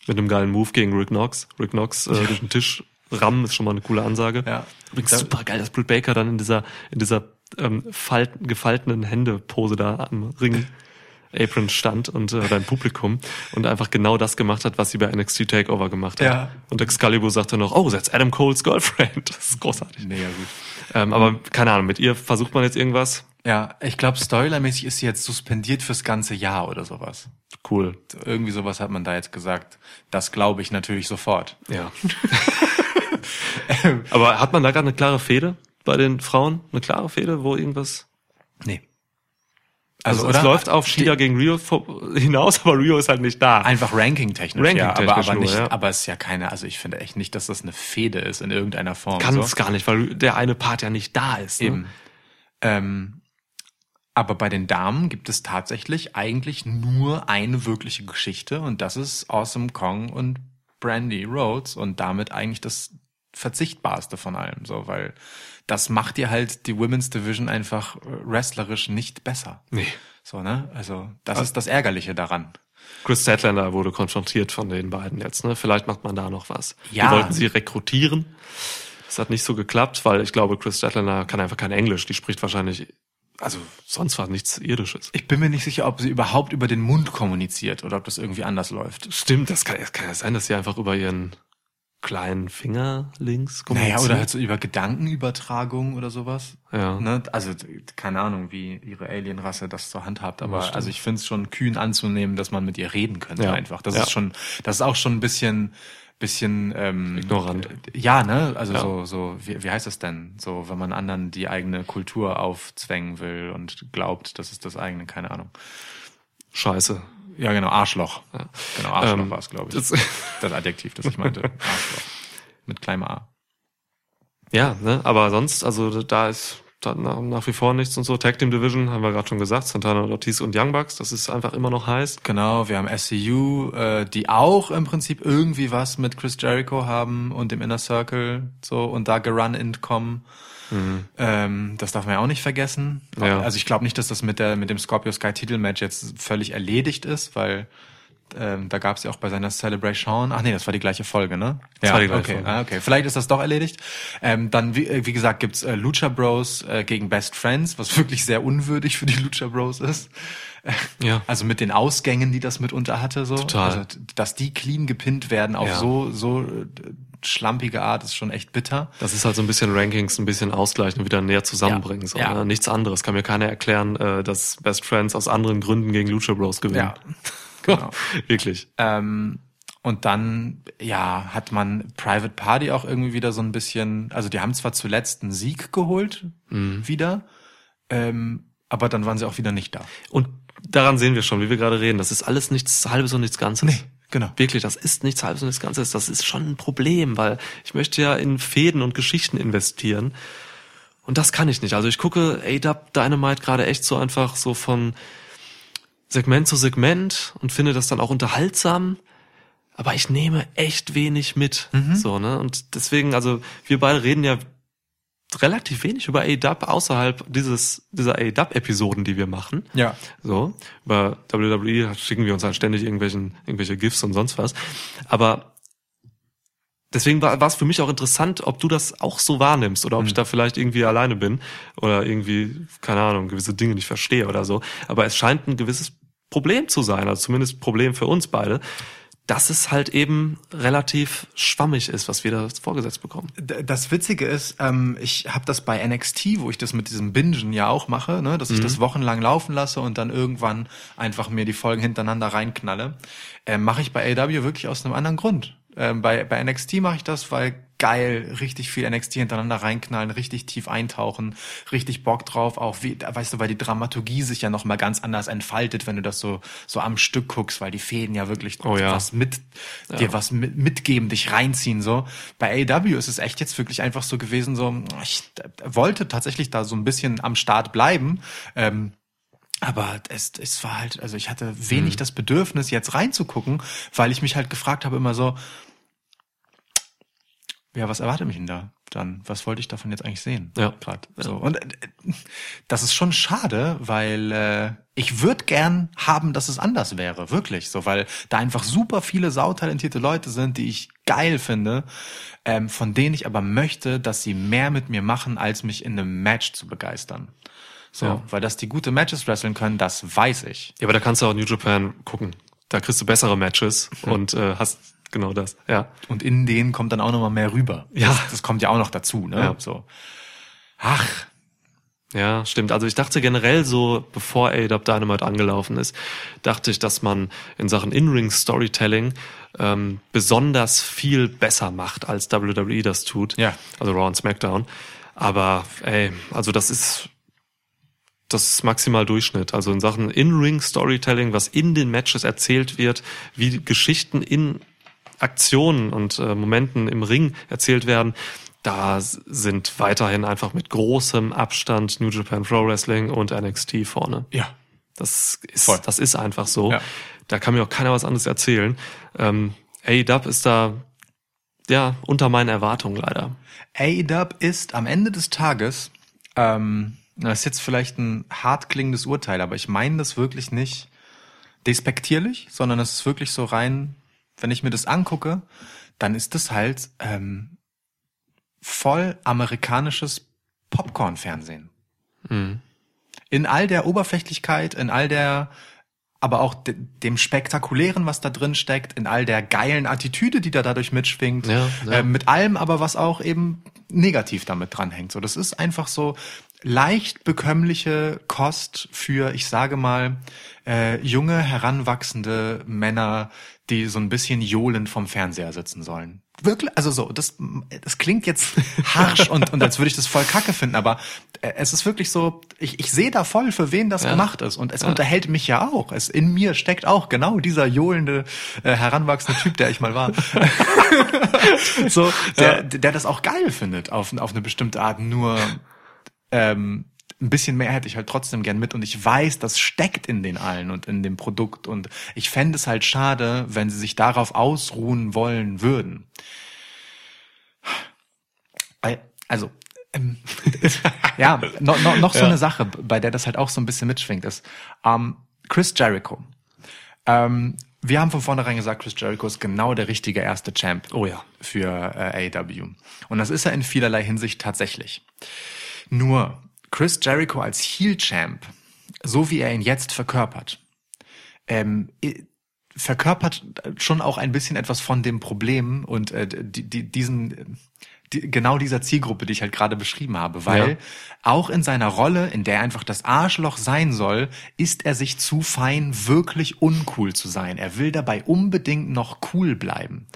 mit einem geilen Move gegen Rick Knox. Rick Knox äh, durch den Tisch rammen ist schon mal eine coole Ansage. Ja. Übrigens super geil, dass Britt Baker dann in dieser in dieser ähm, falten, gefalteten Hände-Pose da am Ring [laughs] Apron stand und äh, beim Publikum und einfach genau das gemacht hat, was sie bei NXT Takeover gemacht hat. Ja. Und Excalibur sagte noch, oh, that's Adam Cole's Girlfriend. [laughs] Das ist großartig. Mega gut. Ähm, aber keine Ahnung, mit ihr versucht man jetzt irgendwas. Ja, ich glaube, storyline-mäßig ist sie jetzt suspendiert fürs ganze Jahr oder sowas. Cool. Irgendwie sowas hat man da jetzt gesagt. Das glaube ich natürlich sofort. Ja. [laughs] aber hat man da gerade eine klare Fehde bei den Frauen? Eine klare Fehde, wo irgendwas... Nee. Also, oder? es läuft auf Shida gegen Rio hinaus, [laughs] aber Rio ist halt nicht da. Einfach ranking-technisch, ja, aber, aber nur, nicht, ja. aber es ist ja keine, also ich finde echt nicht, dass das eine Fehde ist in irgendeiner Form. Kann so. es gar nicht, weil der eine Part ja nicht da ist. Ne? Eben. Ähm, aber bei den Damen gibt es tatsächlich eigentlich nur eine wirkliche Geschichte und das ist Awesome Kong und Brandy Rhodes und damit eigentlich das verzichtbarste von allem, so, weil das macht dir halt die Women's Division einfach äh, wrestlerisch nicht besser. Nee. So, ne? Also, das ist das Ärgerliche daran. Chris Statlander wurde konfrontiert von den beiden jetzt. Ne? Vielleicht macht man da noch was. Ja. Die wollten sie rekrutieren. Das hat nicht so geklappt, weil ich glaube, Chris Statlander kann einfach kein Englisch. Die spricht wahrscheinlich, also sonst war nichts Irdisches. Ich bin mir nicht sicher, ob sie überhaupt über den Mund kommuniziert oder ob das irgendwie anders läuft. Stimmt, das kann, das kann ja sein, dass sie einfach über ihren kleinen Finger links Naja, oder halt so über Gedankenübertragung oder sowas. Ja. Ne? Also keine Ahnung, wie ihre Alienrasse das zur Hand habt, aber stimmt. also ich finde es schon kühn anzunehmen, dass man mit ihr reden könnte Ja. einfach. Das Ja. ist schon, das ist auch schon ein bisschen bisschen ähm, Ignorant. Ja, ne? Also Ja. so so wie, wie heißt das denn? So, wenn man anderen die eigene Kultur aufzwängen will und glaubt, das ist das eigene, keine Ahnung. Scheiße. Ja, genau, Arschloch. Genau, Arschloch Ähm, war es, glaube ich. das- [laughs] Das, Adjektiv, das ich meinte. Arschloch. Mit kleinem A. Ja, ne? aber sonst, also da ist da nach, nach wie vor nichts und so. Tag Team Division haben wir gerade schon gesagt, Santana und Ortiz und Young Bucks, das ist einfach immer noch heiß. Genau, wir haben SCU, äh, die auch im Prinzip irgendwie was mit Chris Jericho haben und dem Inner Circle so und da gerun in kommen. Ähm, das darf man ja auch nicht vergessen. Ja. Also ich glaube nicht, dass das mit der mit dem Scorpio Sky Titelmatch jetzt völlig erledigt ist, weil ähm, da gab es ja auch bei seiner Celebration. Ach nee, das war die gleiche Folge, ne? Das war die gleiche okay. Folge. Ah, okay. Vielleicht ist das doch erledigt. Ähm, dann, wie, äh, wie gesagt, gibt's äh, Lucha Bros äh, gegen Best Friends, was [laughs] wirklich sehr unwürdig für die Lucha Bros ist. Ja. [laughs] Also mit den Ausgängen, die das mitunter hatte, so. Total. Also, dass die clean gepinnt werden auf Ja. so, so äh, schlampige Art, ist schon echt bitter. Das ist halt so ein bisschen Rankings, ein bisschen ausgleichen und wieder näher zusammenbringen. So, Ja. ne? Nichts anderes. Kann mir keiner erklären, äh, dass Best Friends aus anderen Gründen gegen Lucha Bros gewinnen. genau. [laughs] Wirklich. Ähm, und dann, ja, hat man Private Party auch irgendwie wieder so ein bisschen, also die haben zwar zuletzt einen Sieg geholt, Mhm. wieder, ähm, aber dann waren sie auch wieder nicht da. Und daran sehen wir schon, wie wir gerade reden. Das ist alles nichts Halbes und nichts Ganzes. Genau. Wirklich, das ist nichts Halbes und nichts Ganzes. Das ist schon ein Problem, weil ich möchte ja in Fäden und Geschichten investieren. Und das kann ich nicht. Also ich gucke ADAP Dynamite gerade echt so einfach so von Segment zu Segment und finde das dann auch unterhaltsam. Aber ich nehme echt wenig mit. So, ne? Und deswegen, also wir beide reden ja relativ wenig über ADAP außerhalb dieses, dieser ADAP-Episoden, die wir machen. Ja. So, über WWE schicken wir uns halt ständig irgendwelchen, irgendwelche GIFs und sonst was. Aber deswegen war, war es für mich auch interessant, ob du das auch so wahrnimmst oder ob ich da vielleicht irgendwie alleine bin oder irgendwie, keine Ahnung, gewisse Dinge nicht verstehe oder so. Aber es scheint ein gewisses Problem zu sein, also zumindest Problem für uns beide, dass es halt eben relativ schwammig ist, was wir da vorgesetzt bekommen. Das Witzige ist, ähm, ich habe das bei NXT, wo ich das mit diesem Bingen ja auch mache, ne, dass ich das wochenlang laufen lasse und dann irgendwann einfach mir die Folgen hintereinander reinknalle. Ähm, mache ich bei AW wirklich aus einem anderen Grund. Ähm, bei, bei NXT mache ich das, weil geil, richtig viel NXT hintereinander reinknallen, richtig tief eintauchen, richtig Bock drauf, auch wie, weißt du, weil die Dramaturgie sich ja noch mal ganz anders entfaltet, wenn du das so so am Stück guckst, weil die Fäden ja wirklich Oh ja. was mit dir was mit, mitgeben, dich reinziehen so. Bei AW ist es echt jetzt wirklich einfach so gewesen, so ich äh, wollte tatsächlich da so ein bisschen am Start bleiben. Ähm, aber es, es war halt, also ich hatte wenig das Bedürfnis, jetzt reinzugucken, weil ich mich halt gefragt habe immer so, ja, was erwartet mich denn da dann? Was wollte ich davon jetzt eigentlich sehen? Ja. Grad. So. Und äh, das ist schon schade, weil äh, ich würde gern haben, dass es anders wäre, wirklich. So, weil da einfach super viele sautalentierte Leute sind, die ich geil finde, ähm, von denen ich aber möchte, dass sie mehr mit mir machen, als mich in einem Match zu begeistern. So, Ja. weil dass die gute Matches wresteln können, das weiß ich. Ja, aber da kannst du auch New Japan gucken. Da kriegst du bessere Matches [laughs] und äh, hast genau das. Ja. Und in denen kommt dann auch noch mal mehr rüber. Ja. Das, das kommt ja auch noch dazu, ne? Ja. So. Ach, Ja, stimmt. Also ich dachte generell so, bevor AEW Dynamite angelaufen ist, dachte ich, dass man in Sachen In-Ring-Storytelling ähm, besonders viel besser macht, als WWE das tut. Ja. Also Raw und SmackDown. Aber ey, also das ist das ist maximal Durchschnitt. Also in Sachen In-Ring-Storytelling, was in den Matches erzählt wird, wie Geschichten in Aktionen und äh, Momenten im Ring erzählt werden, da sind weiterhin einfach mit großem Abstand New Japan Pro Wrestling und NXT vorne. ja. Das ist, Voll. das ist einfach so. Ja. Da kann mir auch keiner was anderes erzählen. Ähm, AEW ist da ja unter meinen Erwartungen leider. AEW ist am Ende des Tages, ähm, das ist jetzt vielleicht ein hart klingendes Urteil, aber ich meine das wirklich nicht despektierlich, sondern es ist wirklich so rein, wenn ich mir das angucke, dann ist das halt ähm, voll amerikanisches Popcorn-Fernsehen. In all der Oberflächlichkeit, in all der aber auch de dem Spektakulären, was da drin steckt, in all der geilen Attitüde, die da dadurch mitschwingt, Ja, ja. Äh, mit allem aber, was auch eben negativ damit dranhängt. So, das ist einfach so leicht bekömmliche Kost für, ich sage mal, äh, junge, heranwachsende Männer, die so ein bisschen johlend vom Fernseher sitzen sollen. Wirklich, also so, das, das klingt jetzt harsch und, und als würde ich das voll kacke finden, aber äh, es ist wirklich so, ich, ich sehe da voll, für wen das Ja. gemacht ist. Und es unterhält mich ja auch. Es in mir steckt auch genau dieser johlende, äh, heranwachsende Typ, der ich mal war. [laughs] so, der, der das auch geil findet, auf, auf eine bestimmte Art. Nur ähm, ein bisschen mehr hätte ich halt trotzdem gern mit und ich weiß, das steckt in den allen und in dem Produkt und ich fände es halt schade, wenn sie sich darauf ausruhen wollen würden. Weil- Also, ähm, [laughs] ja, noch, noch, noch so eine Sache, bei der das halt auch so ein bisschen mitschwingt, ist ähm, Chris Jericho. Ähm, wir haben von vornherein gesagt, Chris Jericho ist genau der richtige erste Champ Oh ja. für äh, AEW. Und das ist er in vielerlei Hinsicht tatsächlich. Nur Chris Jericho als Heel Champ, so wie er ihn jetzt verkörpert, ähm, verkörpert schon auch ein bisschen etwas von dem Problem und äh, die, die, diesen die, genau dieser Zielgruppe, die ich halt gerade beschrieben habe, weil Ja. auch in seiner Rolle, in der er einfach das Arschloch sein soll, ist er sich zu fein, wirklich uncool zu sein. Er will dabei unbedingt noch cool bleiben.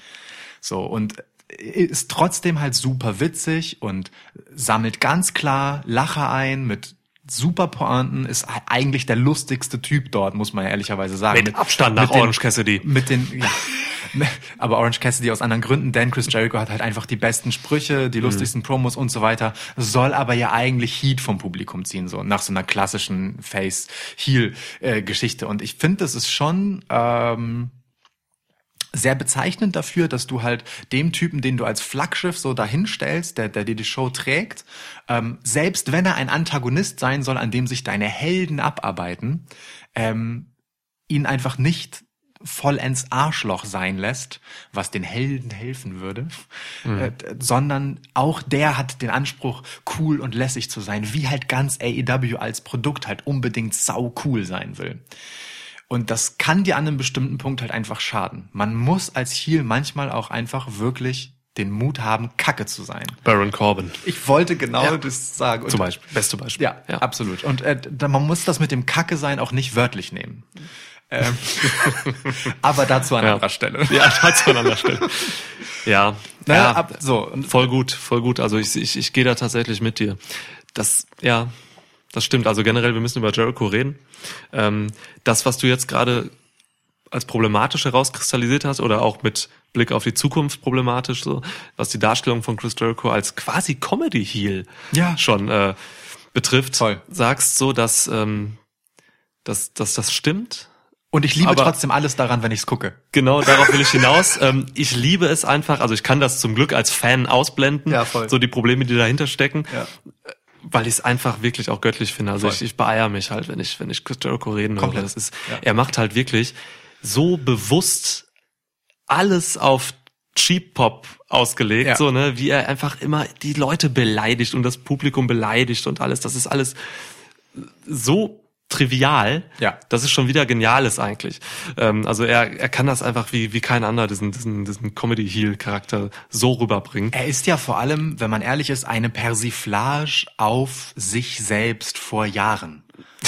So, und ist trotzdem halt super witzig und sammelt ganz klar Lacher ein mit super Pointen, ist eigentlich der lustigste Typ dort, muss man ja ehrlicherweise sagen. Mit Abstand nach den- Orange Cassidy. Mit den, ja. [laughs] Aber Orange Cassidy aus anderen Gründen, denn Chris Jericho hat halt einfach die besten Sprüche, Mhm. die lustigsten Promos und so weiter, soll aber ja eigentlich Heat vom Publikum ziehen, so nach so einer klassischen Face-Heel-Geschichte. Und ich finde, das ist schon, ähm, sehr bezeichnend dafür, dass du halt dem Typen, den du als Flaggschiff so dahinstellst, der, der dir die Show trägt, ähm, selbst wenn er ein Antagonist sein soll, an dem sich deine Helden abarbeiten, ähm, ihn einfach nicht vollends Arschloch sein lässt, was den Helden helfen würde, äh, d- sondern auch der hat den Anspruch, cool und lässig zu sein, wie halt ganz AEW als Produkt halt unbedingt sau cool sein will. Und das kann dir an einem bestimmten Punkt halt einfach schaden. Man muss als Heel manchmal auch einfach wirklich den Mut haben, Kacke zu sein. Baron Corbin. Ich wollte genau Ja. das sagen. Und Zum Beispiel. Beste Beispiel. Ja, absolut. Und äh, man muss das mit dem Kacke sein auch nicht wörtlich nehmen. Ähm, [laughs] aber dazu an Ja. anderer Stelle. Ja, dazu an anderer Stelle. Ja, Naja, ja ab, so, voll gut, voll gut. Also ich, ich, ich gehe da tatsächlich mit dir. Das, ja, das stimmt. Also generell, wir müssen über Jericho reden. Ähm, das, was du jetzt gerade als problematisch herauskristallisiert hast oder auch mit Blick auf die Zukunft problematisch, so was die Darstellung von Chris Jericho als quasi Comedy Heel Ja. schon äh, betrifft, Voll. sagst so, dass, ähm, dass, dass das stimmt. Und ich liebe Aber- trotzdem alles daran, wenn ich's gucke. Genau, darauf will ich hinaus. [laughs] Ähm, ich liebe es einfach, also ich kann das zum Glück als Fan ausblenden, Ja, voll. so die Probleme, die dahinter stecken, Ja. Weil ich es einfach wirklich auch göttlich finde. Also Voll. ich, ich beeier mich halt, wenn ich, wenn ich Jericho reden höre. Komplett. Das ist, Ja. Er macht halt wirklich so bewusst alles auf Cheap Pop ausgelegt, Ja. so, ne, wie er einfach immer die Leute beleidigt und das Publikum beleidigt und alles. Das ist alles so trivial, Ja. dass es schon wieder genial ist eigentlich. Ähm, also er, er kann das einfach wie, wie kein anderer, diesen, diesen, diesen Comedy-Heel-Charakter so rüberbringen. Er ist ja vor allem, wenn man ehrlich ist, eine Persiflage auf sich selbst vor Jahren.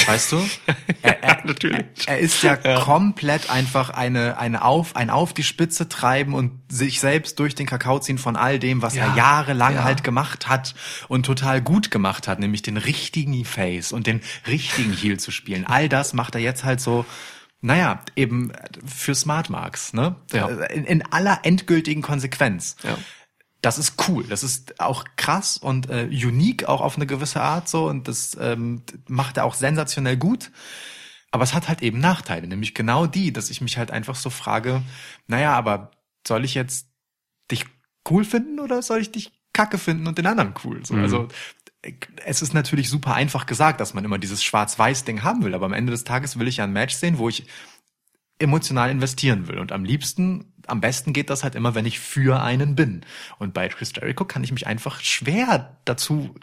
Weißt du? [laughs] Er, er, natürlich. Er ist ja, komplett einfach eine, eine auf, ein auf die Spitze treiben und sich selbst durch den Kakao ziehen von all dem, was Ja. er jahrelang Ja. halt gemacht hat und total gut gemacht hat, nämlich den richtigen Face und den richtigen Heel zu spielen. All das macht er jetzt halt so, naja, eben für Smart Marks, ne? Ja. In, in aller endgültigen Konsequenz. Ja. Das ist cool. Das ist auch krass und äh, unique auch auf eine gewisse Art so und das ähm, macht er auch sensationell gut. Aber es hat halt eben Nachteile, nämlich genau die, dass ich mich halt einfach so frage, naja, aber soll ich jetzt dich cool finden oder soll ich dich kacke finden und den anderen cool? So, Mhm. Also es ist natürlich super einfach gesagt, dass man immer dieses Schwarz-Weiß-Ding haben will, aber am Ende des Tages will ich ja ein Match sehen, wo ich emotional investieren will. Und am liebsten, am besten geht das halt immer, wenn ich für einen bin. Und bei Chris Jericho kann ich mich einfach schwer dazu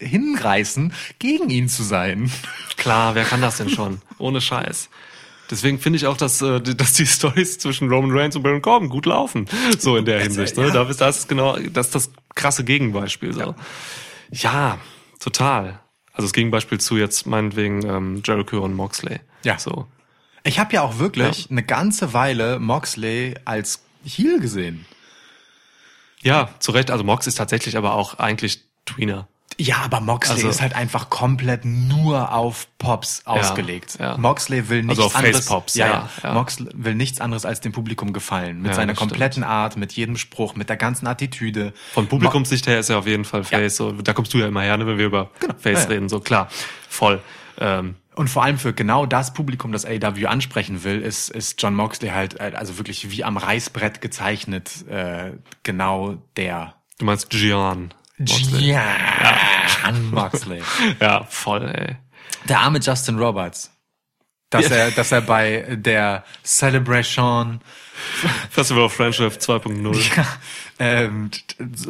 hinreißen, gegen ihn zu sein. [laughs] Klar, wer kann das denn schon? Ohne Scheiß. Deswegen finde ich auch, dass, äh, die- dass die Stories zwischen Roman Reigns und Baron Corbin gut laufen. So in der Hinsicht. Ne? ja. Das ist genau, das ist das krasse Gegenbeispiel. So. Ja. total. Also das Gegenbeispiel zu jetzt meinetwegen ähm, Jericho und Moxley. Ja. So. Ich habe ja auch wirklich eine ganze Weile Moxley als Heel gesehen. Ja, zu Recht. Also Mox ist tatsächlich aber auch eigentlich Tweener. Ja, aber Moxley Also- ist halt einfach komplett nur auf Pops ausgelegt. ja. Moxley will nichts Also auf anderes. Face-Pops, ja, ja, ja. ja. Moxley will nichts anderes als dem Publikum gefallen. Mit Ja, seiner das stimmt. kompletten Art, mit jedem Spruch, mit der ganzen Attitüde. Von Publikumssicht her ist er auf jeden Fall Face. So, da kommst du ja immer her, ne, wenn wir über Face ja, ja. reden. So klar, voll. Ähm, Und vor allem für genau das Publikum, das AW ansprechen will, ist, ist John Moxley halt, äh, also wirklich wie am Reißbrett gezeichnet, äh, genau der. du meinst Gian. Moxley. John Moxley. [laughs] Ja, voll, ey. Der arme Justin Roberts. Dass Ja. er, dass er bei der Celebration Festival of Friendship 2.0. [laughs] ähm,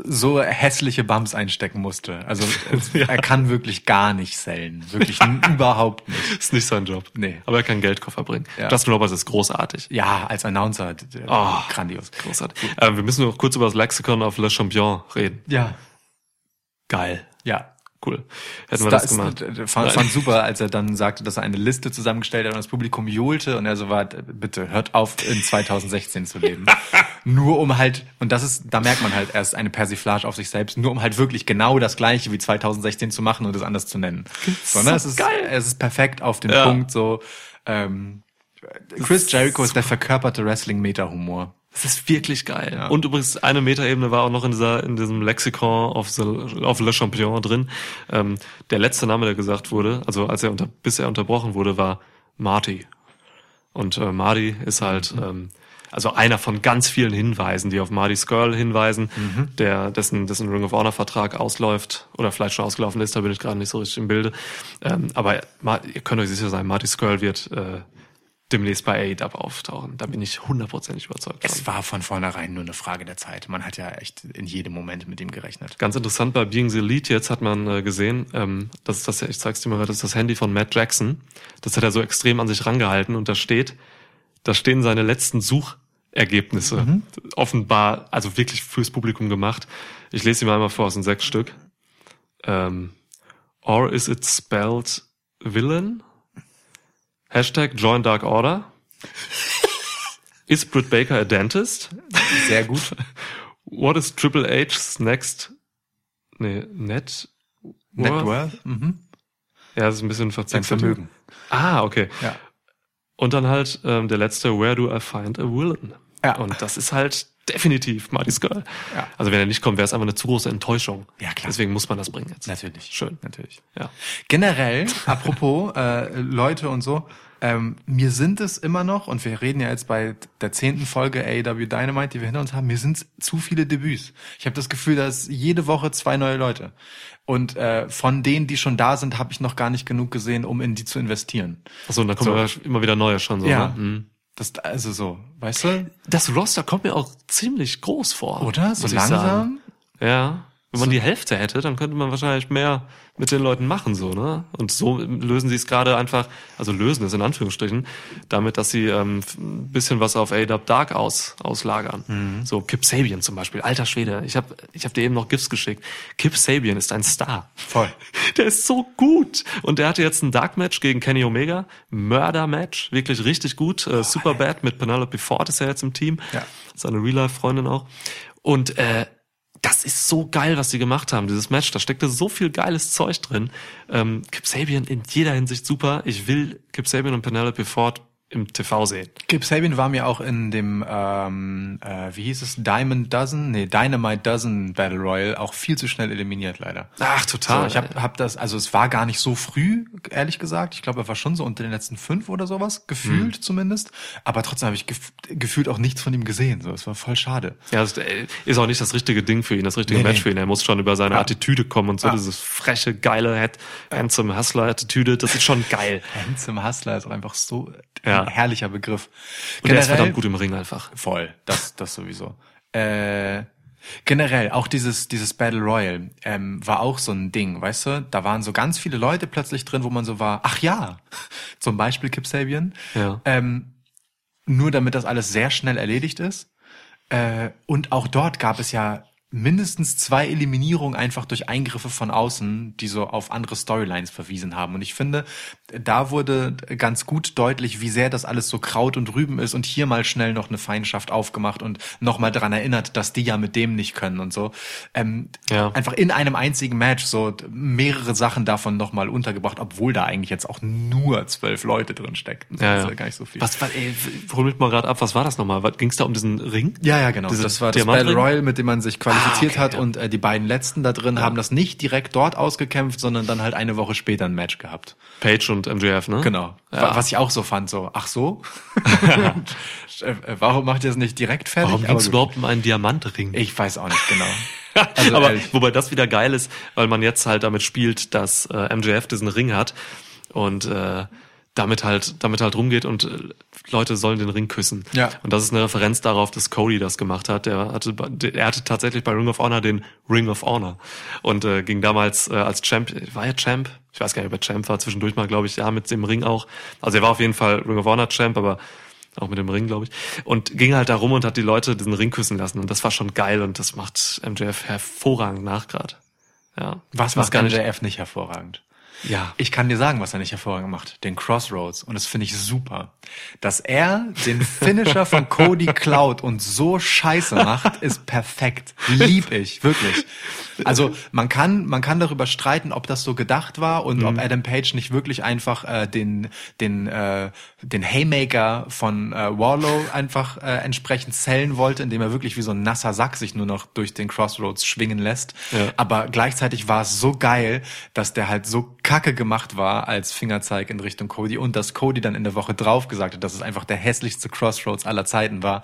so hässliche Bumps einstecken musste. Also [laughs] es- er kann wirklich gar nicht sellen. Wirklich überhaupt nicht. Ist nicht sein Job. Nee. Aber er kann Geldkoffer bringen. Ja. Justin Roberts ist großartig. Ja, als Announcer Oh. grandios. Großartig. Ähm, wir müssen noch kurz über das Lexikon auf Le Champion reden. Ja, Geil. ja. Cool. Hätten wir Das gemacht. fand, fand super, als er dann sagte, dass er eine Liste zusammengestellt hat und das Publikum johlte und er so war, bitte hört auf in 2016 zu leben. [laughs] nur um halt, und das ist, da merkt man halt erst eine Persiflage auf sich selbst, nur um halt wirklich genau das gleiche wie 2016 zu machen und es anders zu nennen. So, ne? so es ist geil. Es ist perfekt auf den Ja. Punkt so. Ähm, Chris Jericho ist der verkörperte Wrestling-Meta-Humor. Das ist wirklich geil. Ja. Und übrigens eine Metaebene war auch noch in dieser in diesem Lexikon of, the, of Le Champion drin. Ähm, der letzte Name, der gesagt wurde, also als er unter, bis er unterbrochen wurde, war Marty. Und äh, Marty ist halt ähm, also einer von ganz vielen Hinweisen, die auf Marty Skrull hinweisen, der dessen dessen Ring of Honor Vertrag ausläuft oder vielleicht schon ausgelaufen ist. Da bin ich gerade nicht so richtig im Bilde. Ähm, aber ihr könnt euch sicher sein, Marty Skrull wird äh, demnächst bei AEW auftauchen. Da bin ich hundertprozentig überzeugt. von. Es war von vornherein nur eine Frage der Zeit. Man hat ja echt in jedem Moment mit ihm gerechnet. Ganz interessant bei Being the Elite jetzt hat man äh, gesehen, ähm, das ist das, ich zeig's dir mal, das ist das Handy von Matt Jackson. Das hat er so extrem an sich rangehalten und da steht, da stehen seine letzten Suchergebnisse. Offenbar, also wirklich fürs Publikum gemacht. Ich lese sie mal einmal vor, es sind sechs Stück. Ähm, or is it spelled villain? Hashtag join Dark Order. Is Britt Baker a dentist? Sehr gut. What is Triple H's next? Nee, net? Net worth? Mhm. Ja, das ist ein bisschen Sein verzerrt. Vermögen. Ah, okay. Ja. Und dann halt ähm, der letzte, Where do I find a villain? Ja. Und das ist halt definitiv Marty's Girl. Ja. Also wenn er nicht kommt, wäre es einfach eine zu große Enttäuschung. Ja, klar. Deswegen muss man das bringen jetzt. Natürlich. Schön. Natürlich. Ja. Generell, [laughs] apropos äh, Leute und so, ähm, mir sind es immer noch, und wir reden ja jetzt bei der zehnten Folge AEW Dynamite, die wir hinter uns haben, mir sind zu viele Debüts. Ich habe das Gefühl, dass jede Woche zwei neue Leute. Und äh, von denen, die schon da sind, habe ich noch gar nicht genug gesehen, um in die zu investieren. Achso, und da kommen So. immer wieder neue schon so. Ja. Ne? Mhm. Das also so, weißt du? Das Roster kommt mir auch ziemlich groß vor. Oder? So langsam? Ja. Wenn man die Hälfte hätte, dann könnte man wahrscheinlich mehr mit den Leuten machen, so, ne? Und so lösen sie es gerade einfach, also lösen es in Anführungsstrichen, damit, dass sie ähm, ein bisschen was auf AW Dark aus, auslagern. Mhm. So Kip Sabian zum Beispiel, alter Schwede. Ich habe ich hab dir eben noch GIFs geschickt. Kip Sabian ist ein Star. Voll. [laughs] Der ist so gut. Und der hatte jetzt ein Dark Match gegen Kenny Omega. Murder Match. Wirklich richtig gut. Äh, Super Bad mit Penelope Ford ist ja jetzt im Team. Ja. Seine Real-Life-Freundin auch. Und äh, das ist so geil, was sie gemacht haben, dieses Match. Da steckte so viel geiles Zeug drin. Ähm, Kip Sabian in jeder Hinsicht super. Ich will Kip Sabian und Penelope Ford im TV sehen. Kip Sabian war mir auch in dem, ähm, äh, wie hieß es, Diamond Dozen, nee, Dynamite Dozen Battle Royale auch viel zu schnell eliminiert, leider. Ach, So, total. ich habe hab das, also es war gar nicht so früh, ehrlich gesagt. Ich glaube, er war schon so unter den letzten fünf oder sowas, gefühlt zumindest. Aber trotzdem habe ich gef gefühlt auch nichts von ihm gesehen. So, es war voll schade. Ja, das äh, ist auch nicht das richtige Ding für ihn, das richtige Nee, Match nee. für ihn. Er muss schon über seine Ja. Attitüde kommen und so, Ja. dieses freche, geile, Head, handsome Hustler-Attitüde, das ist schon geil. [laughs] Handsome Hustler ist auch einfach so Ja. Ein herrlicher Begriff. Und er ist verdammt gut im Ring einfach. Voll, das, das sowieso. Äh, generell, auch dieses, dieses Battle Royale ähm, war auch so ein Ding, weißt du? Da waren so ganz viele Leute plötzlich drin, wo man so war, ach ja, [laughs] zum Beispiel Kip Sabian. Ja. Ähm, nur damit das alles sehr schnell erledigt ist. Äh, und auch dort gab es ja mindestens zwei Eliminierungen einfach durch Eingriffe von außen, die so auf andere Storylines verwiesen haben. Und ich finde, da wurde ganz gut deutlich, wie sehr das alles so Kraut und Rüben ist und hier mal schnell noch eine Feindschaft aufgemacht und nochmal daran erinnert, dass die ja mit dem nicht können und so. Ähm, Ja. Einfach in einem einzigen Match so mehrere Sachen davon nochmal untergebracht, obwohl da eigentlich jetzt auch nur zwölf Leute drin steckten. Ja, Das ja. ist gar nicht so viel. Was war, ey, hol mich mal gerade ab, was war das nochmal? Ging es da um diesen Ring? Ja, ja, genau. Diese das war das? Battle Royale, mit dem man sich qualifiziert Ah, okay, hat ja. und äh, die beiden letzten da drin haben das nicht direkt dort ausgekämpft, sondern dann halt eine Woche später ein Match gehabt. Page und MJF, ne? Genau. Ja. Wa- Was ich auch so fand, so, ach so? [laughs] Äh, äh, Warum macht ihr es nicht direkt fertig? Warum ging es überhaupt um einen Diamantring? Ich weiß auch nicht genau. [laughs] Also Aber ehrlich. wobei das wieder geil ist, weil man jetzt halt damit spielt, dass äh, MJF diesen Ring hat und äh, damit halt damit halt rumgeht und äh, Leute sollen den Ring küssen. Ja. Und das ist eine Referenz darauf, dass Cody das gemacht hat. Der hatte er hatte tatsächlich bei Ring of Honor den Ring of Honor und äh, ging damals äh, als Champ war er Champ? Ich weiß gar nicht, ob er Champ war. Zwischendurch mal, glaube ich, ja mit dem Ring auch. Also er war auf jeden Fall Ring of Honor Champ, aber auch mit dem Ring, glaube ich. Und ging halt da rum und hat die Leute diesen Ring küssen lassen. Und das war schon geil und das macht MJF hervorragend nach grad. Ja. Was macht gar nicht. MJF nicht hervorragend? Ja. Ich kann dir sagen, was er nicht hervorragend macht. Den Crossroads. Und das finde ich super. Dass er den Finisher von [laughs] Cody klaut und so scheiße macht, ist perfekt. Lieb ich, wirklich. Also man kann, man kann darüber streiten, ob das so gedacht war und ob Adam Page nicht wirklich einfach äh, den, den, äh, den Haymaker von äh, Warlow einfach äh, entsprechend zählen wollte, indem er wirklich wie so ein nasser Sack sich nur noch durch den Crossroads schwingen lässt. Ja. Aber gleichzeitig war es so geil, dass der halt so kacke gemacht war als Fingerzeig in Richtung Cody und dass Cody dann in der Woche drauf gesagt hat, dass es einfach der hässlichste Crossroads aller Zeiten war.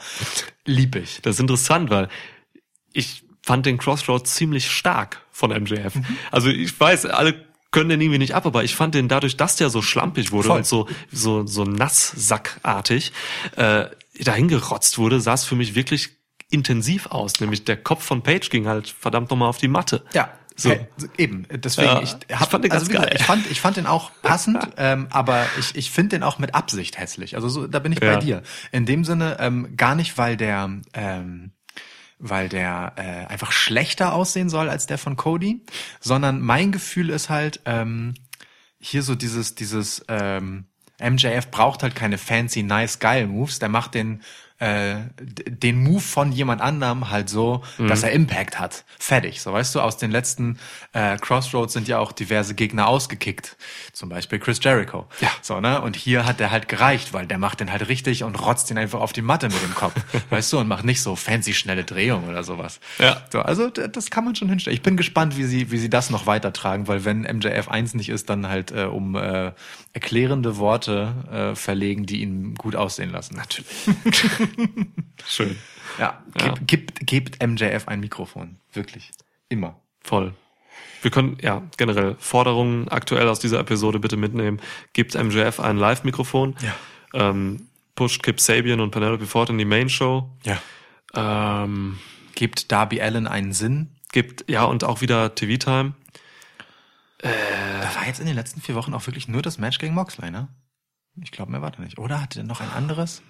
Lieb ich. Das ist interessant, weil ich fand den Crossroads ziemlich stark von MJF. Also ich weiß, alle können den irgendwie nicht ab, aber ich fand den dadurch, dass der so schlampig wurde Voll. und so, so, so nasssackartig, äh, dahin gerotzt wurde, sah es für mich wirklich intensiv aus. Nämlich der Kopf von Page ging halt verdammt nochmal auf die Matte. Ja, So. Hey, eben. Deswegen, Ja, ich, ich hab, fand den also gesagt, geil. ich fand, ich fand den auch [laughs] passend, ähm, aber ich, ich finde den auch mit Absicht hässlich. Also so, da bin ich Ja. bei dir. In dem Sinne ähm, gar nicht, weil der, ähm, weil der äh, einfach schlechter aussehen soll als der von Cody, sondern mein Gefühl ist halt ähm, hier so dieses, dieses ähm, MJF braucht halt keine fancy, nice, geil Moves. Der macht den äh, den Move von jemand anderem halt so, Mhm. dass er Impact hat. Fertig. So weißt du, aus den letzten äh, Crossroads sind ja auch diverse Gegner ausgekickt. Zum Beispiel Chris Jericho. Ja. So, ne? Und hier hat der halt gereicht, weil der macht den halt richtig und rotzt ihn einfach auf die Matte mit dem Kopf. [laughs] weißt du, und macht nicht so fancy schnelle Drehung oder sowas. Ja. So, also das kann man schon hinstellen. Ich bin gespannt, wie sie, wie sie das noch weitertragen, weil wenn MJF 1 nicht ist, dann halt äh, um äh, erklärende Worte äh, verlegen, die ihn gut aussehen lassen. Natürlich. [laughs] [laughs] Schön. Ja, Ja. Gibt, gebt MJF ein Mikrofon. Wirklich. Immer. Voll. Wir können, ja, generell Forderungen aktuell aus dieser Episode bitte mitnehmen. Gebt MJF ein Live-Mikrofon. Ja. Ähm, pusht Kip Sabian und Penelope Ford in die Main-Show. Ja. Ähm, Gebt Darby Allen einen Sinn. gibt, ja, und auch wieder TV-Time. Da war jetzt in den letzten vier Wochen auch wirklich nur das Match gegen Moxley, ne? Ich glaube, mehr war da nicht. Oder hatte er noch ein anderes?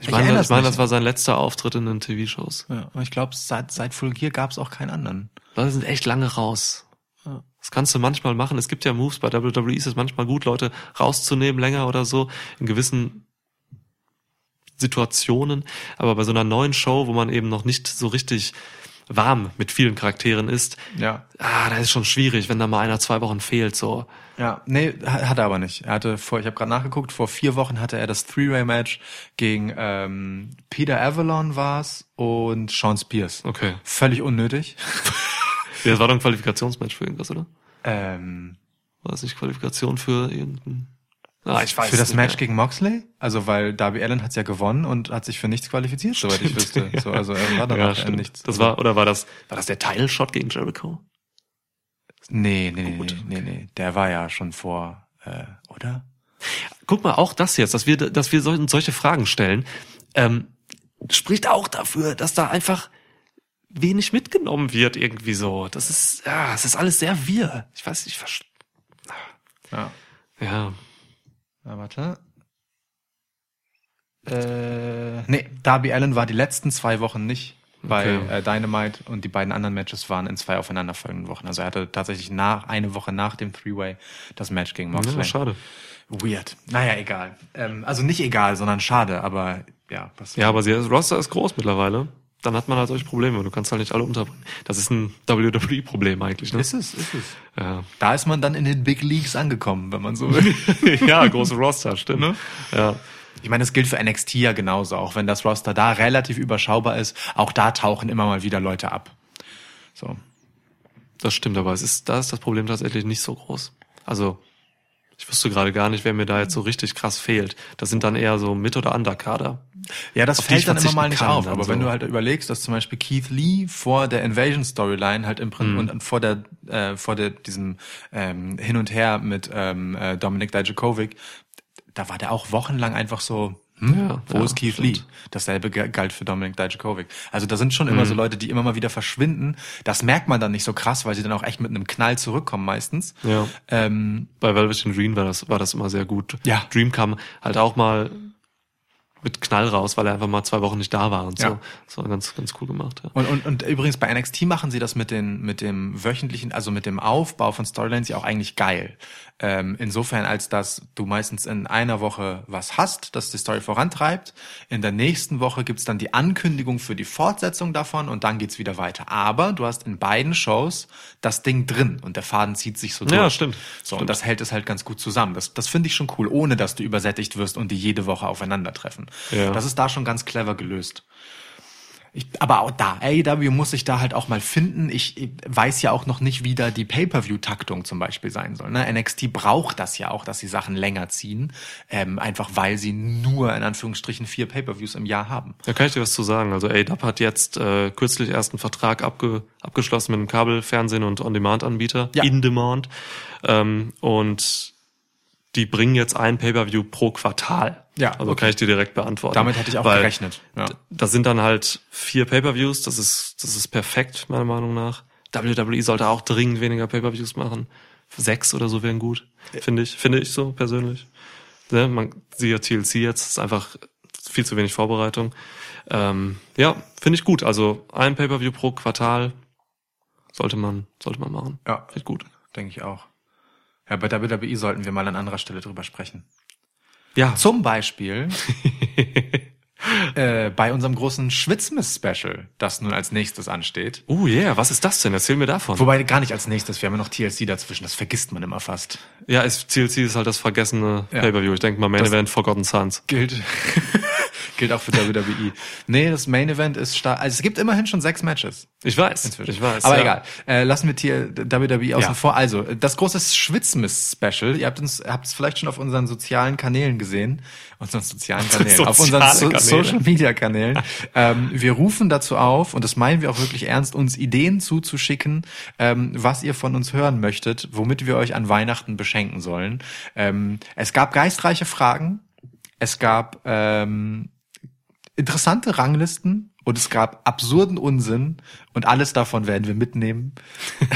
Ich meine, erinner's ich meine, das war sein letzter Auftritt in den TV-Shows. Ja, ich glaube, seit, seit Full Gear gab es auch keinen anderen. Leute sind echt lange raus. Das kannst du manchmal machen. Es gibt ja Moves bei WWE, ist es manchmal gut, Leute rauszunehmen länger oder so, in gewissen Situationen. Aber bei so einer neuen Show, wo man eben noch nicht so richtig warm mit vielen Charakteren ist, Ja. ah, da ist schon schwierig, wenn da mal einer zwei Wochen fehlt, so. Ja, nee, ha- hat er aber nicht. Er hatte vor, ich habe gerade nachgeguckt, vor vier Wochen hatte er das Three-Way-Match gegen ähm, Peter Avalon war's und Sean Spears. Okay. Völlig unnötig. [laughs] Ja, das war doch ein Qualifikationsmatch für irgendwas, oder? Ähm, War das nicht Qualifikation für irgendein... Ah, ich weiß für das Match mehr. gegen Moxley? Also weil Darby Allen hat's ja gewonnen und hat sich für nichts qualifiziert, soweit ich [laughs] wüsste. So, also er war Ja, danach stimmt. nichts. Das war, oder war das, war das der Title Shot gegen Jericho? Nee, nee, nee, Gut, nee, nee, nee. Der war ja schon vor, äh, oder? Guck mal, auch das jetzt, dass wir, dass wir sol- solche Fragen stellen, ähm, spricht auch dafür, dass da einfach wenig mitgenommen wird irgendwie so. Das ist, ja, es ist alles sehr wir. Ich weiß nicht, verst- Ja. ja. Na, warte. Äh, nee, Darby Allen war die letzten zwei Wochen nicht bei Okay. äh, Dynamite und die beiden anderen Matches waren in zwei aufeinanderfolgenden Wochen. Also er hatte tatsächlich nach eine Woche nach dem Three-Way das Match gegen Moxley. ja schade. Weird. Naja, egal. Ähm, also nicht egal, sondern schade, aber ja. Ja, aber sie, das Roster ist groß mittlerweile. Dann hat man halt solche Probleme. Du kannst halt nicht alle unterbringen. Das ist ein WWE-Problem eigentlich, ne? Ist es, ist es. Ja. Da ist man dann in den Big Leagues angekommen, wenn man so will. [laughs] ja, große Roster, stimmt. Ne? Ja. Ich meine, das gilt für NXT ja genauso, auch wenn das Roster da relativ überschaubar ist. Auch da tauchen immer mal wieder Leute ab. So. Das stimmt, aber es ist, da ist das Problem tatsächlich nicht so groß. Also, ich wüsste gerade gar nicht, wer mir da jetzt so richtig krass fehlt. Das sind dann eher so Mit- oder Underkader. Ja, das fällt dann immer mal nicht auf. Aber so. wenn du halt überlegst, dass zum Beispiel Keith Lee vor der Invasion Storyline halt im Prinzip Mhm. und vor der äh, vor der diesem ähm, Hin und Her mit ähm, äh, Dominik Dijakovic, da war der auch wochenlang einfach so. Hm, Ja, wo ja, ist Keith stimmt. Lee? Dasselbe galt für Dominik Dijakovic. Also da sind schon immer Mhm. so Leute, die immer mal wieder verschwinden. Das merkt man dann nicht so krass, weil sie dann auch echt mit einem Knall zurückkommen meistens. Ja. Ähm, Bei Velvet Green war das, war das immer sehr gut. Ja. Dream kam halt auch mal mit Knall raus, weil er einfach mal zwei Wochen nicht da war und so. Ja. Das war ganz, ganz cool gemacht, ja. Und, und, und übrigens bei NXT machen sie das mit, den, mit dem wöchentlichen, also mit dem Aufbau von Storylines ja auch eigentlich geil. Ähm, insofern, als dass du meistens in einer Woche was hast, das die Story vorantreibt. In der nächsten Woche gibt's dann die Ankündigung für die Fortsetzung davon und dann geht's wieder weiter. Aber du hast in beiden Shows das Ding drin und der Faden zieht sich so durch. Ja, stimmt. So, Stimmt. und das hält es halt ganz gut zusammen. Das, das finde ich schon cool, ohne dass du übersättigt wirst und die jede Woche aufeinandertreffen. Ja. Das ist da schon ganz clever gelöst. Ich, aber auch da, AEW muss sich da halt auch mal finden. Ich, ich weiß ja auch noch nicht, wie da die Pay-Per-View-Taktung zum Beispiel sein soll. Ne? NXT braucht das ja auch, dass sie Sachen länger ziehen, ähm, einfach weil sie nur in Anführungsstrichen vier Pay-Per-Views im Jahr haben. Da kann ich dir was zu sagen. Also AEW hat jetzt äh, kürzlich erst einen Vertrag abge abgeschlossen mit einem Kabelfernsehen und On-Demand-Anbieter. Ja. In-Demand. Ähm, und die bringen jetzt ein Pay-Per-View pro Quartal. Ja, Also okay. kann ich dir direkt beantworten. Damit hätte ich auch Weil gerechnet. Ja. Das sind dann halt vier Pay-Per-Views. Das ist, das ist perfekt, meiner Meinung nach. WWE sollte auch dringend weniger Pay-Per-Views machen. Sechs oder so wären gut. Finde ich, finde ich so persönlich. Ne, man sieht ja TLC jetzt, ist einfach viel zu wenig Vorbereitung. Ähm, ja, finde ich gut. Also ein Pay-Per-View pro Quartal sollte man, sollte man machen. Ja. Finde ich gut. Denke ich auch. Ja, bei WWE sollten wir mal an anderer Stelle drüber sprechen. Ja, Zum Beispiel [laughs] äh, bei unserem großen Schwitzmiss-Special, das nun als nächstes ansteht. Oh yeah, was ist das denn? Erzähl mir davon. Wobei gar nicht als nächstes, wir haben ja noch TLC dazwischen, das vergisst man immer fast. ja, es, TLC ist halt das vergessene Ja. Pay-Per-View. Ich denke mal Main Das- Event Forgotten Sons. Gilt, [laughs] gilt auch für WWE. Nee, das Main Event ist stark. Also es gibt immerhin schon sechs Matches. Ich weiß, Inzwischen. ich weiß. Aber ja. egal. Äh, lassen wir hier WWE außen Ja. vor. Also, das große Schwitzmiss-Special. Ihr habt uns, habt es vielleicht schon auf unseren sozialen Kanälen gesehen. Unseren sozialen Kanälen. auf unseren Soziale Kanäle. Social Media Kanälen. [laughs] ähm, wir rufen dazu auf, und das meinen wir auch wirklich ernst, uns Ideen zuzuschicken, ähm, was ihr von uns hören möchtet, womit wir euch an Weihnachten beschenken sollen. Ähm, es gab geistreiche Fragen. Es gab ähm, interessante Ranglisten und es gab absurden Unsinn und alles davon werden wir mitnehmen. [laughs]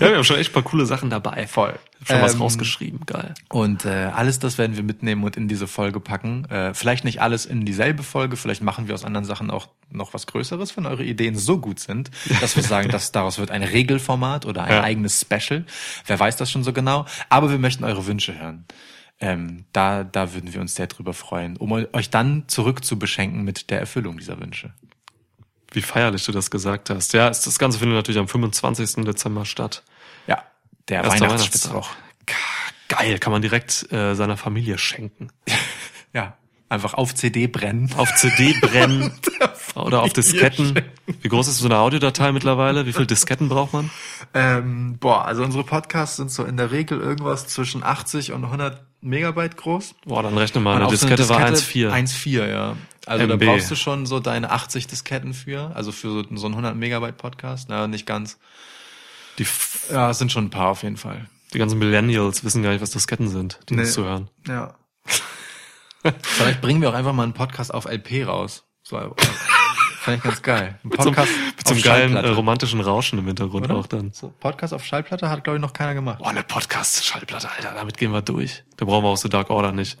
Ja, wir haben schon echt ein paar coole Sachen dabei. Voll. Schon was Ähm, rausgeschrieben, geil. Und äh, alles das werden wir mitnehmen und in diese Folge packen. Äh, vielleicht nicht alles in dieselbe Folge, vielleicht machen wir aus anderen Sachen auch noch was Größeres, wenn eure Ideen so gut sind, dass wir sagen, [laughs] dass daraus wird ein Regelformat oder ein Ja. eigenes Special. Wer weiß das schon so genau. Aber wir möchten eure Wünsche hören. Ähm, da, da würden wir uns sehr drüber freuen, um euch dann zurück zu beschenken mit der Erfüllung dieser Wünsche. Wie feierlich du das gesagt hast. Ja, ist- das Ganze findet natürlich am 25. Dezember statt. Ja, der Weihnachtsspitzroch. Geil, kann man direkt äh, seiner Familie schenken. [laughs] Ja, einfach auf CD brennen. Auf CD brennen [laughs] oder auf Disketten. Wie groß ist so eine Audiodatei mittlerweile? Wie viele Disketten braucht man? Ähm, boah, also unsere Podcasts sind so in der Regel irgendwas zwischen 80 und 100 Megabyte groß. Boah, dann rechne mal. Und Eine auf so Diskette, war 1,4. 1,4, ja. Also MB. da brauchst du schon so deine 80 Disketten für, also für so, so einen 100 Megabyte Podcast. Na, nicht ganz. Die, Ja, es sind schon ein paar auf jeden Fall. die ganzen Millennials wissen gar nicht, was Disketten sind, die Nee. uns zuhören. Ja. Vielleicht bringen wir auch einfach mal einen Podcast auf LP raus. So, fand ich ganz geil. Ein Mit Podcast mit so einem auf geilen äh, romantischen Rauschen im Hintergrund Oder? auch dann. So, Podcast auf Schallplatte hat, glaube ich, noch keiner gemacht. Boah, eine Podcast-Schallplatte, Alter, damit gehen wir durch. Da brauchen wir auch so Dark Order nicht.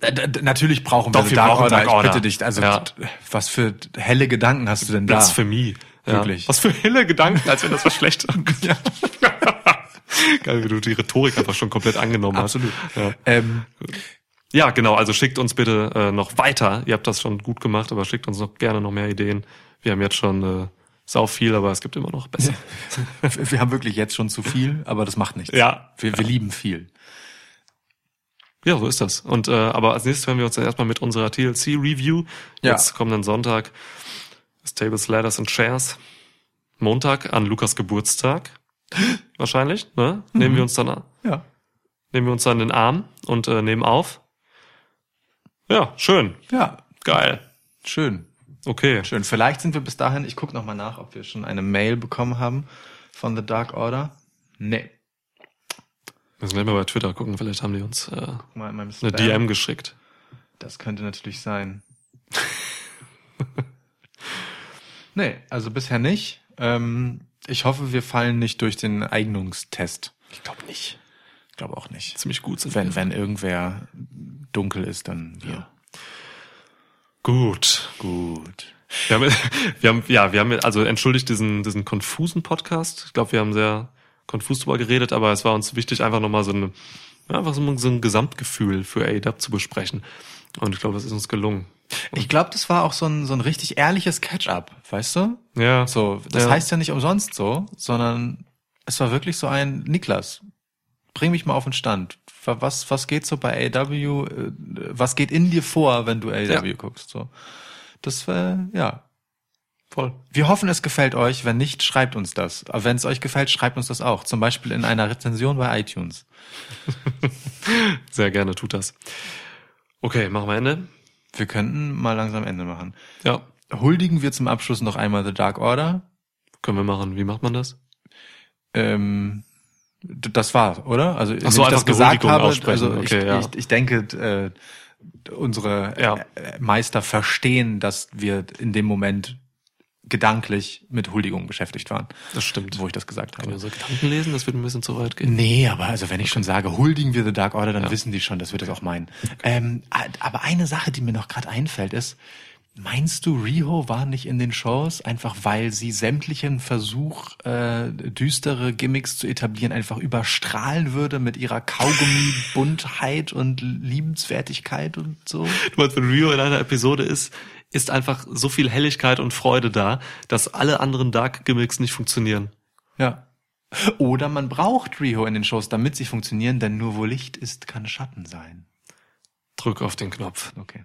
Äh, Natürlich brauchen wir Doch, eine wir Dark brauchen Order. Dark Ich Order. bitte dich. Also, Ja. was für helle Gedanken hast du denn da? Blasphemie. Ja. Wirklich. Was für helle Gedanken, als wenn das was schlecht [laughs] ja. Geil, wie du die Rhetorik einfach schon komplett angenommen Absolut. hast. Ja. Ähm, ja, genau. Also schickt uns bitte äh, noch weiter. Ihr habt das schon gut gemacht, aber schickt uns noch gerne noch mehr Ideen. Wir haben jetzt schon äh, sau viel, aber es gibt immer noch besser. [laughs] wir haben wirklich jetzt schon zu viel, aber das macht nichts. Ja. Wir, wir lieben viel. Ja, so ist das. Und äh, aber als nächstes werden wir uns dann erstmal mit unserer TLC Review Ja. jetzt kommenden Sonntag das Tables, Ladders and Chairs. Montag an Lukas Geburtstag. [gasps] Wahrscheinlich, ne? Nehmen wir uns dann an. Ja. Nehmen wir uns dann den Arm und äh, nehmen auf. Ja, schön. Ja. Geil. Schön. Okay. Schön. Vielleicht sind wir bis dahin, ich gucke nochmal nach, ob wir schon eine Mail bekommen haben von The Dark Order. Nee. Müssen gleich mal bei Twitter gucken, vielleicht haben die uns äh, eine. DM geschickt. Das könnte natürlich sein. [laughs] nee, also bisher nicht. Ähm, ich hoffe, wir fallen nicht durch den Eignungstest. Ich glaube nicht. Ich glaube auch nicht. Ziemlich gut sind Wenn, wir. wenn irgendwer dunkel ist, dann wir. Gut. Gut. Wir haben, wir haben, ja, wir haben, also entschuldigt diesen, diesen konfusen Podcast. Ich glaube, wir haben sehr konfus drüber geredet, aber es war uns wichtig, einfach nochmal so eine, ja, einfach so ein, Gesamtgefühl für AEW zu besprechen. Und ich glaube, das ist uns gelungen. Ich glaube, das war auch so ein, so ein richtig ehrliches Catch-up, weißt du? Ja. So, das Ja. heißt ja nicht umsonst so, sondern es war wirklich so ein Niklas. Bring mich mal auf den Stand. Was, was geht so bei AW? äh, Was geht in dir vor, wenn du AW Ja. guckst? So, das war, ja. Voll. Wir hoffen, es gefällt euch. Wenn nicht, schreibt uns das. Aber wenn es euch gefällt, schreibt uns das auch. Zum Beispiel in einer Rezension bei iTunes. [laughs] Sehr gerne tut das. Okay, machen wir Ende. Wir könnten mal langsam Ende machen. Ja, Huldigen wir zum Abschluss noch einmal The Dark Order. können wir machen. Wie macht man das? Ähm, das war, oder? Also Ach so, ich das gesagt habe. Also Okay, ich, ja. ich, ich denke, äh, unsere Ja. äh, Meister verstehen, dass wir in dem Moment gedanklich mit Huldigung beschäftigt waren, Das stimmt. wo ich das gesagt Können wir habe. so Gedanken lesen? Das wird ein bisschen zu weit gehen. Nee, aber also wenn ich schon sage, huldigen wir The Dark Order, dann Ja. wissen die schon, dass wir das auch meinen. Ähm, aber eine Sache, die mir noch gerade einfällt, ist, meinst du, Riho war nicht in den Shows, einfach weil sie sämtlichen Versuch, äh, düstere Gimmicks zu etablieren, einfach überstrahlen würde mit ihrer Kaugummi-Buntheit und Liebenswertigkeit und so? Du meinst, wenn Rio in einer Episode ist, ist einfach so viel Helligkeit und Freude da, dass alle anderen Dark Gimmicks nicht funktionieren. Ja. Oder man braucht Riho in den Shows, damit sie funktionieren, denn nur wo Licht ist, kann Schatten sein. Drück auf den Knopf. Okay.